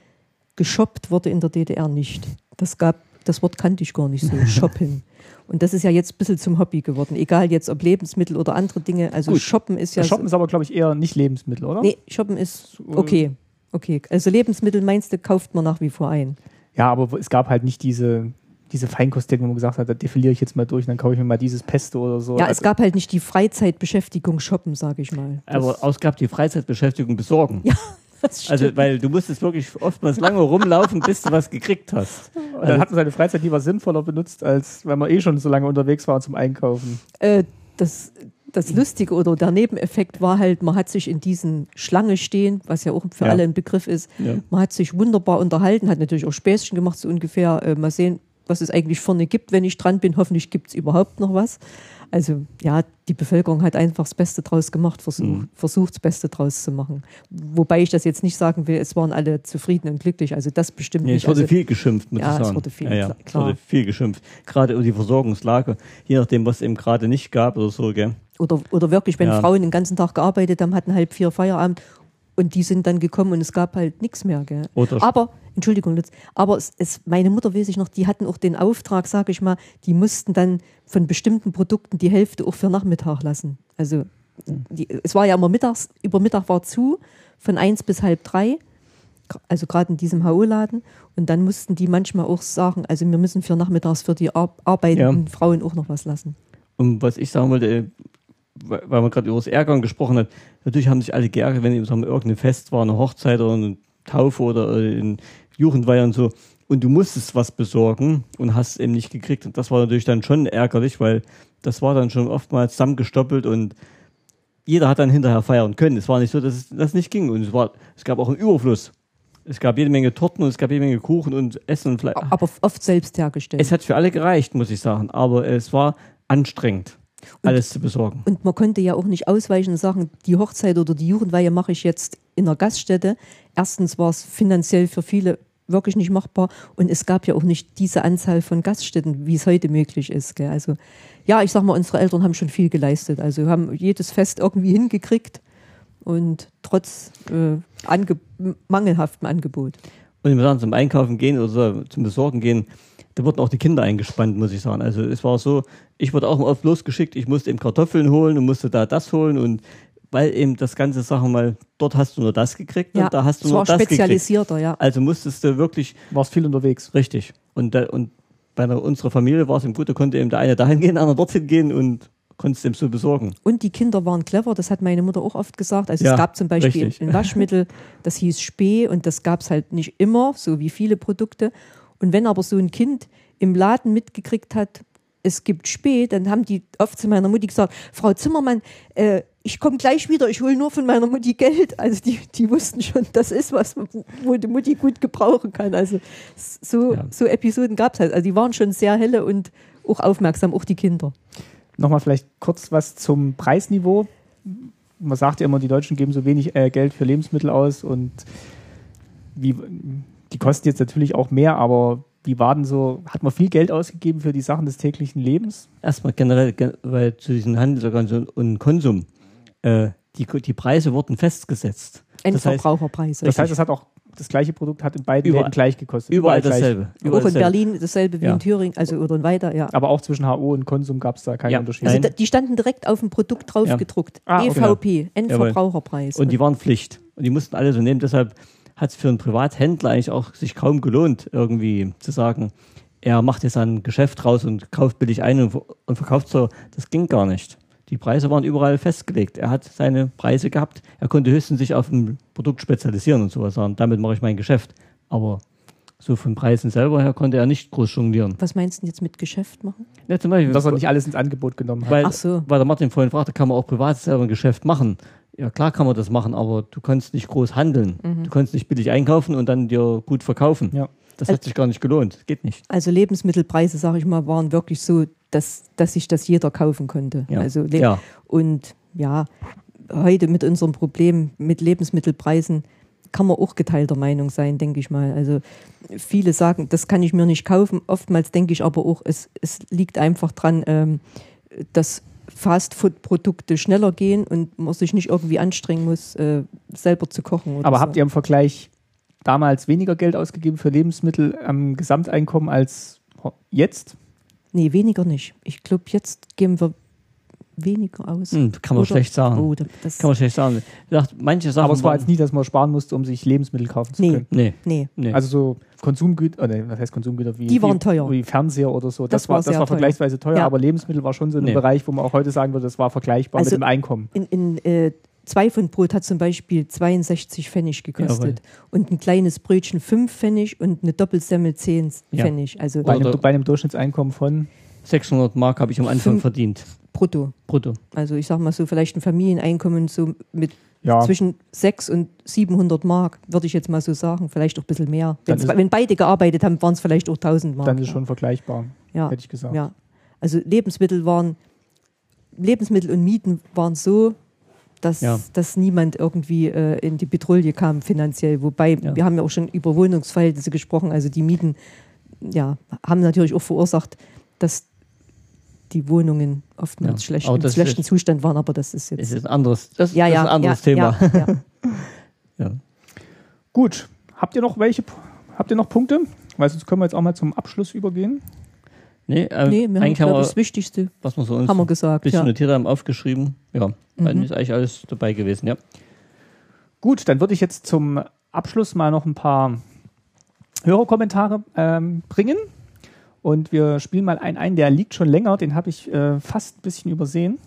geshoppt wurde in der DDR nicht. Das gab, das Wort kannte ich gar nicht so, shoppen. Und das ist ja jetzt ein bisschen zum Hobby geworden. Egal jetzt ob Lebensmittel oder andere Dinge. Also Gut. shoppen ist ja. Das Shoppen ist aber, glaube ich, eher nicht Lebensmittel, oder? nee, shoppen ist okay. Okay. Also Lebensmittel meinst du, kauft man nach wie vor ein. Ja, aber es gab halt nicht diese, diese Feinkostthemen, wo man gesagt hat, da defiliere ich jetzt mal durch und dann kaufe ich mir mal dieses Pesto oder so. Ja, Also, es gab halt nicht die Freizeitbeschäftigung shoppen, sage ich mal. Das- Aber es gab die Freizeitbeschäftigung besorgen. Ja. Also, weil du musstest wirklich oftmals lange rumlaufen, bis du was gekriegt hast. Und dann hat man seine Freizeit lieber sinnvoller benutzt, als wenn man eh schon so lange unterwegs war zum Einkaufen. Äh, das, das Lustige oder der Nebeneffekt war halt, man hat sich in diesen Schlange stehen, was ja auch für Ja. alle ein Begriff ist, Ja. man hat sich wunderbar unterhalten, hat natürlich auch Späßchen gemacht, so ungefähr, äh, mal sehen, was es eigentlich vorne gibt, wenn ich dran bin. Hoffentlich gibt es überhaupt noch was. Also ja, die Bevölkerung hat einfach das Beste draus gemacht, versuch, Mhm. versucht das Beste draus zu machen. Wobei ich das jetzt nicht sagen will, es waren alle zufrieden und glücklich. Also das bestimmt Nee, nicht. es wurde also, viel geschimpft, muss Ja, ich es sagen. wurde viel, ja, ja, klar- Es wurde viel geschimpft. Gerade über die Versorgungslage, je nachdem, was es eben gerade nicht gab oder so, gell? Oder, oder wirklich, wenn Ja. Frauen den ganzen Tag gearbeitet haben, hatten halb vier Feierabend und die sind dann gekommen und es gab halt nichts mehr. Gell? Oder- aber, Entschuldigung, Lutz, aber es, es, meine Mutter weiß ich noch, die hatten auch den Auftrag, sage ich mal, die mussten dann von bestimmten Produkten die Hälfte auch für Nachmittag lassen. Also die, es war ja immer mittags, über Mittag war zu, von eins bis halb drei, also gerade in diesem HO-Laden. Und dann mussten die manchmal auch sagen, also wir müssen für nachmittags für die Ar arbeitenden Frauen auch noch was lassen. Und was ich sagen wollte, äh, weil man gerade über das Ärgern gesprochen hat, natürlich haben sich alle geärgert, wenn sagen wir, irgendein Fest war, eine Hochzeit oder eine Taufe oder äh, ein Jugendweiher und so. Und du musstest was besorgen und hast es eben nicht gekriegt. Und das war natürlich dann schon ärgerlich, weil das war dann schon oftmals zusammengestoppelt und jeder hat dann hinterher feiern können. Es war nicht so, dass es das nicht ging. Und es, war, es gab auch einen Überfluss. Es gab jede Menge Torten und es gab jede Menge Kuchen und Essen und Fleisch. Aber oft selbst hergestellt. Es hat für alle gereicht, muss ich sagen. Aber es war anstrengend, alles zu besorgen. Und man konnte ja auch nicht ausweichen und sagen, die Hochzeit oder die Jugendweihe mache ich jetzt in einer Gaststätte. Erstens war es finanziell für viele wirklich nicht machbar und es gab ja auch nicht diese Anzahl von Gaststätten, wie es heute möglich ist. Gell? Also ja, ich sag mal, unsere Eltern haben schon viel geleistet. Also haben jedes Fest irgendwie hingekriegt und trotz äh, ange mangelhaftem Angebot. Und ich muss sagen, zum Einkaufen gehen oder zum Besorgen gehen, da wurden auch die Kinder eingespannt, muss ich sagen. Also es war so, ich wurde auch oft losgeschickt, ich musste eben Kartoffeln holen und musste da das holen und weil eben das ganze Sachen mal, dort hast du nur das gekriegt Ja, und da hast du es nur war das gekriegt. spezialisierter, ja. Also musstest du wirklich Warst viel unterwegs. richtig. Und, da, und bei unserer Familie war es eben gut, da konnte eben der eine dahin gehen, der andere dorthin gehen und konntest eben so besorgen. Und die Kinder waren clever, das hat meine Mutter auch oft gesagt. Also Ja, es gab zum Beispiel richtig. ein Waschmittel, das hieß Spee und das gab es halt nicht immer, so wie viele Produkte. Und wenn aber so ein Kind im Laden mitgekriegt hat, es gibt Spee, dann haben die oft zu meiner Mutti gesagt, Frau Zimmermann, äh, ich komme gleich wieder, ich hole nur von meiner Mutti Geld. Also die, die wussten schon, das ist was, wo die Mutti gut gebrauchen kann. Also so, Ja. so Episoden gab es halt. Also die waren schon sehr helle und auch aufmerksam, auch die Kinder. Nochmal vielleicht kurz was zum Preisniveau. Man sagt ja immer, die Deutschen geben so wenig äh, Geld für Lebensmittel aus und wie, die kosten jetzt natürlich auch mehr, aber wie war denn so, hat man viel Geld ausgegeben für die Sachen des täglichen Lebens? Erstmal generell, ge- weil zu diesen Handelsorganisationen und Konsum, äh, die, die Preise wurden festgesetzt. Das heißt, Endverbraucherpreise. Das heißt, es hat auch das gleiche Produkt hat in beiden Überall- Läden gleich gekostet. überall gleich. dasselbe. Überall auch in dasselbe. Berlin dasselbe wie Ja. in Thüringen, also oder in weiter, ja. Aber auch zwischen HO und Konsum gab es da keinen Ja. Unterschied. Also die standen direkt auf dem Produkt drauf Ja. gedruckt. Ah, okay. EVP, Endverbraucherpreis. Und die waren Pflicht. Und die mussten alle so nehmen. Deshalb hat es für einen Privathändler eigentlich auch sich kaum gelohnt, irgendwie zu sagen, er macht jetzt ein Geschäft raus und kauft billig ein und, und verkauft so. Das ging gar nicht. Die Preise waren überall festgelegt. Er hat seine Preise gehabt. Er konnte höchstens sich auf ein Produkt spezialisieren und sowas sagen. Damit mache ich mein Geschäft. Aber so von Preisen selber her konnte er nicht groß jonglieren. Was meinst du denn jetzt mit Geschäft machen? Ja, zum Beispiel, dass er nicht alles ins Angebot genommen hat. weil, Ach so. weil der Martin vorhin fragte, kann man auch privat selber ein Geschäft machen? Ja, klar kann man das machen, aber du kannst nicht groß handeln. Du kannst nicht billig einkaufen und dann dir gut verkaufen. Ja. Das hat sich gar nicht gelohnt. Geht nicht. Also Lebensmittelpreise, sage ich mal, waren wirklich so, dass, dass sich das jeder kaufen konnte. Ja. Also Ja. Und ja, heute mit unserem Problem mit Lebensmittelpreisen kann man auch geteilter Meinung sein, denke ich mal. Also viele sagen, das kann ich mir nicht kaufen. Oftmals denke ich aber auch, es, es liegt einfach dran, ähm, dass Fastfood-Produkte schneller gehen und man sich nicht irgendwie anstrengen muss, äh, selber zu kochen. Aber so. habt ihr im Vergleich damals weniger Geld ausgegeben für Lebensmittel am Gesamteinkommen als jetzt? Nee, weniger nicht. Ich glaube, jetzt geben wir weniger aus. Hm, kann man Oder- schlecht sagen. Oh, da- das, Kann man schlecht sagen. Ich dachte, manche Sachen. Aber es war jetzt nie, dass man sparen musste, um sich Lebensmittel kaufen zu Nee. können. Nee, nee. nee. Also so Konsumgüter, oder was heißt Konsumgüter? Wie, Die waren wie, teuer. Wie Fernseher oder so. Das, Das war, war das war teuer. vergleichsweise teuer, Ja. aber Lebensmittel war schon so ein Nee. Bereich, wo man auch heute sagen würde, das war vergleichbar Also mit dem Einkommen. In, in äh, zwei Pfund Brot hat zum Beispiel 62 Pfennig gekostet. Und ein kleines Brötchen 5 Pfennig und eine Doppelsemmel 10 Ja. Pfennig. Also Bei einem, bei einem Durchschnittseinkommen von 600 Mark habe ich am Anfang Fünf- verdient. brutto. Brutto. Also ich sag mal so, vielleicht ein Familieneinkommen so mit ja, zwischen 6 und 700 Mark, würde ich jetzt mal so sagen. Vielleicht auch ein bisschen mehr. Wenn, beide gearbeitet haben, waren es vielleicht auch 1000 Mark. dann ist ja. schon vergleichbar, ja. hätte ich gesagt. Ja, also Lebensmittel waren, Lebensmittel und Mieten waren so, dass, Ja. dass niemand irgendwie äh, in die Petrouille kam finanziell. Wobei, Ja. wir haben ja auch schon über Wohnungsverhältnisse gesprochen, also die Mieten ja, haben natürlich auch verursacht, dass die Wohnungen oftmals Ja, schlecht, im das schlechten ist- Zustand waren, aber das ist jetzt... ist ein anderes, das, ja, das ja, ist ein anderes ja, Thema. Ja, ja. Ja. Gut, habt ihr noch welche, habt ihr noch Punkte? Weil sonst können wir jetzt auch mal zum Abschluss übergehen. Nee, äh, Nee, wir eigentlich haben wir, das Wichtigste was wir so uns haben wir ein gesagt. bisschen Ja. notiert haben, aufgeschrieben. Ja, dann Mhm. ist eigentlich alles dabei gewesen, ja. Gut, dann würde ich jetzt zum Abschluss mal noch ein paar Hörerkommentare ähm, bringen. Und wir spielen mal einen ein, der liegt schon länger, den habe ich äh, fast ein bisschen übersehen.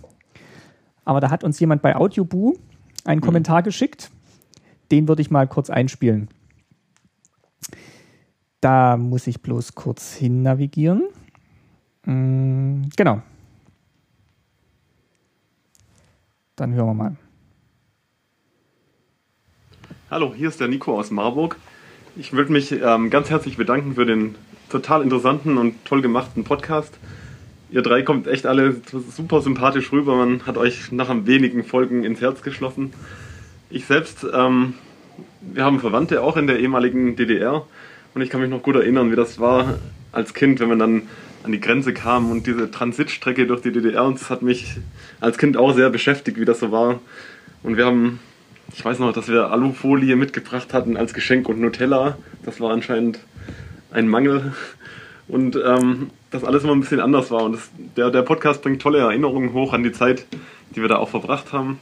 Aber da hat uns jemand bei Audioboo einen Kommentar geschickt. Den würde ich mal kurz einspielen. Da muss ich bloß kurz hin navigieren. Mm, genau. Dann hören wir mal. Hallo, hier ist der Nico aus Marburg. Ich würde mich ähm, ganz herzlich bedanken für den total interessanten und toll gemachten Podcast. Ihr drei kommt echt alle super sympathisch rüber. Man hat euch nach wenigen Folgen ins Herz geschlossen. Ich selbst, ähm, wir haben Verwandte auch in der ehemaligen DDR und ich kann mich noch gut erinnern, wie das war als Kind, wenn man dann an die Grenze kam und diese Transitstrecke durch die DDR. Und das hat mich als Kind auch sehr beschäftigt, wie das so war. Und wir haben ich weiß noch, dass wir Alufolie mitgebracht hatten als Geschenk und Nutella. Das war anscheinend ein Mangel. Und ähm, das alles immer ein bisschen anders war. Und das, der, der Podcast bringt tolle Erinnerungen hoch an die Zeit, die wir da auch verbracht haben.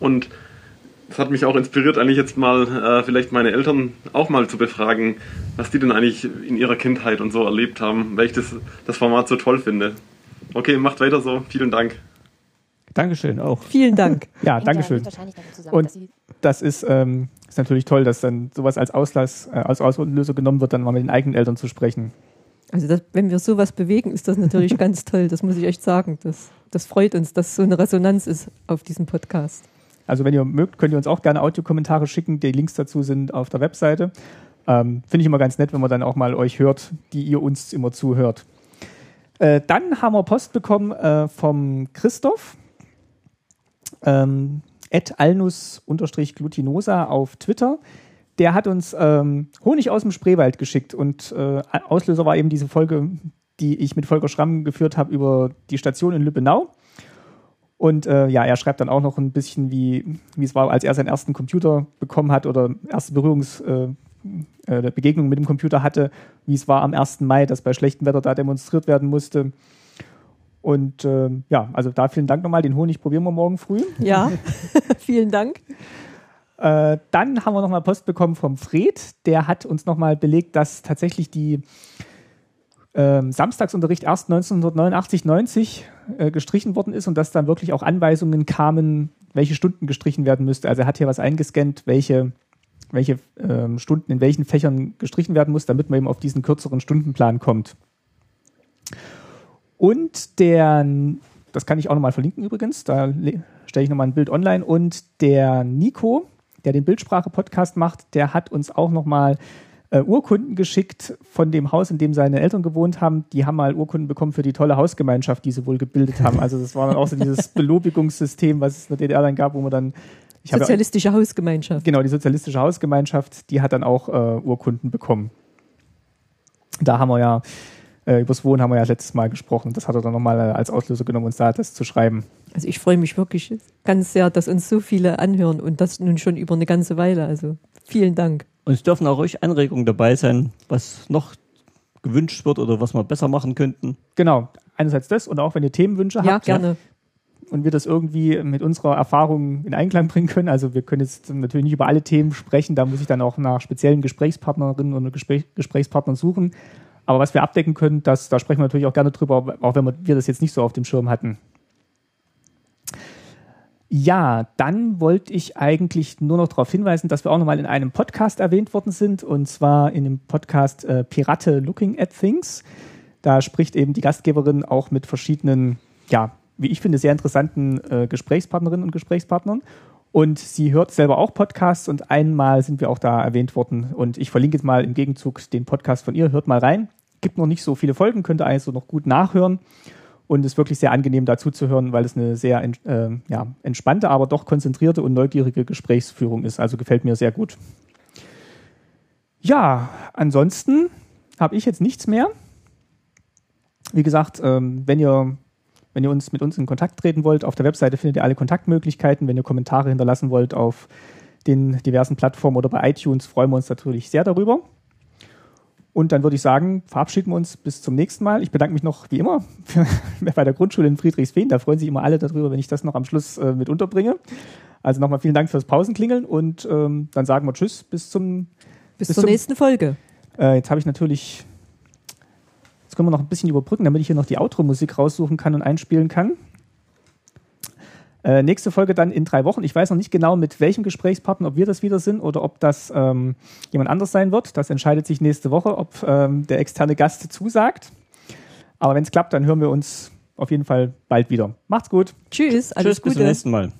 Und das hat mich auch inspiriert, eigentlich jetzt mal äh, vielleicht meine Eltern auch mal zu befragen, was die denn eigentlich in ihrer Kindheit und so erlebt haben, weil ich das, das Format so toll finde. Okay, macht weiter so. Vielen Dank. Dankeschön auch. Vielen Dank. Ja, Hängt Dankeschön. wahrscheinlich damit zusammen, Und dass sie das ist, ähm, ist natürlich toll, dass dann sowas als Auslass, äh, als Auslöser genommen wird, dann mal mit den eigenen Eltern zu sprechen. Also das, wenn wir sowas bewegen, ist das natürlich ganz toll. Das muss ich echt sagen. Das, das freut uns, dass so eine Resonanz ist auf diesem Podcast. Also wenn ihr mögt, könnt ihr uns auch gerne Audiokommentare schicken. Die Links dazu sind auf der Webseite. Ähm, Finde ich immer ganz nett, wenn man dann auch mal euch hört, die ihr uns immer zuhört. Äh, dann haben wir Post bekommen äh, vom Christoph. Ähm, alnus-glutinosa auf Twitter. Der hat uns ähm, Honig aus dem Spreewald geschickt und äh, Auslöser war eben diese Folge, die ich mit Volker Schramm geführt habe über die Station in Lübbenau. Und äh, ja, er schreibt dann auch noch ein bisschen, wie, wie es war, als er seinen ersten Computer bekommen hat oder erste Berührungs, äh, äh, Begegnung mit dem Computer hatte, wie es war am 1. Mai, dass bei schlechtem Wetter da demonstriert werden musste. Und äh, ja, also da vielen Dank nochmal. Den Honig probieren wir morgen früh. Ja, vielen Dank. Äh, dann haben wir nochmal Post bekommen vom Fred. Der hat uns nochmal belegt, dass tatsächlich die ähm, Samstagsunterricht erst 1989, 90 äh, gestrichen worden ist und dass dann wirklich auch Anweisungen kamen, welche Stunden gestrichen werden müsste. Also er hat hier was eingescannt, welche, welche ähm, Stunden in welchen Fächern gestrichen werden muss, damit man eben auf diesen kürzeren Stundenplan kommt. Und der, das kann ich auch nochmal verlinken übrigens, da le- stelle ich nochmal ein Bild online. Und der Nico, der den Bildsprache-Podcast macht, der hat uns auch nochmal äh, Urkunden geschickt von dem Haus, in dem seine Eltern gewohnt haben. Die haben mal Urkunden bekommen für die tolle Hausgemeinschaft, die sie wohl gebildet haben. Also das war dann auch so dieses Belobigungssystem, was es in der DDR dann gab, wo man dann habe ja- Sozialistische Hausgemeinschaft. Genau, die sozialistische Hausgemeinschaft, die hat dann auch äh, Urkunden bekommen. Da haben wir ja, äh, übers Wohnen haben wir ja letztes Mal gesprochen. Das hat er dann nochmal äh, als Auslöser genommen, uns da das zu schreiben. Also ich freue mich wirklich ganz sehr, dass uns so viele anhören und das nun schon über eine ganze Weile. Also vielen Dank. Und es dürfen auch ruhig Anregungen dabei sein, was noch gewünscht wird oder was wir besser machen könnten. Genau, einerseits das und auch wenn ihr Themenwünsche Ja, habt gerne. und wir das irgendwie mit unserer Erfahrung in Einklang bringen können. Also wir können jetzt natürlich nicht über alle Themen sprechen, da muss ich dann auch nach speziellen Gesprächspartnerinnen und Gespräch, Gesprächspartnern suchen. Aber was wir abdecken können, das, da sprechen wir natürlich auch gerne drüber, auch wenn wir, das jetzt nicht so auf dem Schirm hatten. Ja, dann wollte ich eigentlich nur noch darauf hinweisen, dass wir auch nochmal in einem Podcast erwähnt worden sind, und zwar in dem Podcast äh, Pirate Looking at Things. Da spricht eben die Gastgeberin auch mit verschiedenen, ja, wie ich finde, sehr interessanten äh, Gesprächspartnerinnen und Gesprächspartnern. Und sie hört selber auch Podcasts und einmal sind wir auch da erwähnt worden. Und ich verlinke jetzt mal im Gegenzug den Podcast von ihr. Hört mal rein. Gibt noch nicht so viele Folgen, könnt ihr also noch gut nachhören. Und ist wirklich sehr angenehm dazu zu hören, weil es eine sehr äh, ja, entspannte, aber doch konzentrierte und neugierige Gesprächsführung ist. Also gefällt mir sehr gut. Ja, ansonsten habe ich jetzt nichts mehr. Wie gesagt, ähm, wenn ihr wenn ihr uns mit uns in Kontakt treten wollt, auf der Webseite findet ihr alle Kontaktmöglichkeiten. Wenn ihr Kommentare hinterlassen wollt auf den diversen Plattformen oder bei iTunes freuen wir uns natürlich sehr darüber. Und dann würde ich sagen, verabschieden wir uns bis zum nächsten Mal. Ich bedanke mich noch wie immer bei der Grundschule in Friedrichsfehn. Da freuen sich immer alle darüber, wenn ich das noch am Schluss äh, mit unterbringe. Also nochmal vielen Dank fürs Pausenklingeln und ähm, dann sagen wir Tschüss bis zum Bis, Bis zur zum- nächsten Folge. äh, jetzt habe ich natürlich. Jetzt können wir noch ein bisschen überbrücken, damit ich hier noch die Outro-Musik raussuchen kann und einspielen kann. Äh, nächste Folge dann in drei Wochen. Ich weiß noch nicht genau, mit welchem Gesprächspartner, ob wir das wieder sind oder ob das ähm, jemand anders sein wird. Das entscheidet sich nächste Woche, ob ähm, der externe Gast zusagt. Aber wenn es klappt, dann hören wir uns auf jeden Fall bald wieder. Macht's gut. Tschüss, alles Tschüss, bis zum Gute. nächsten Mal.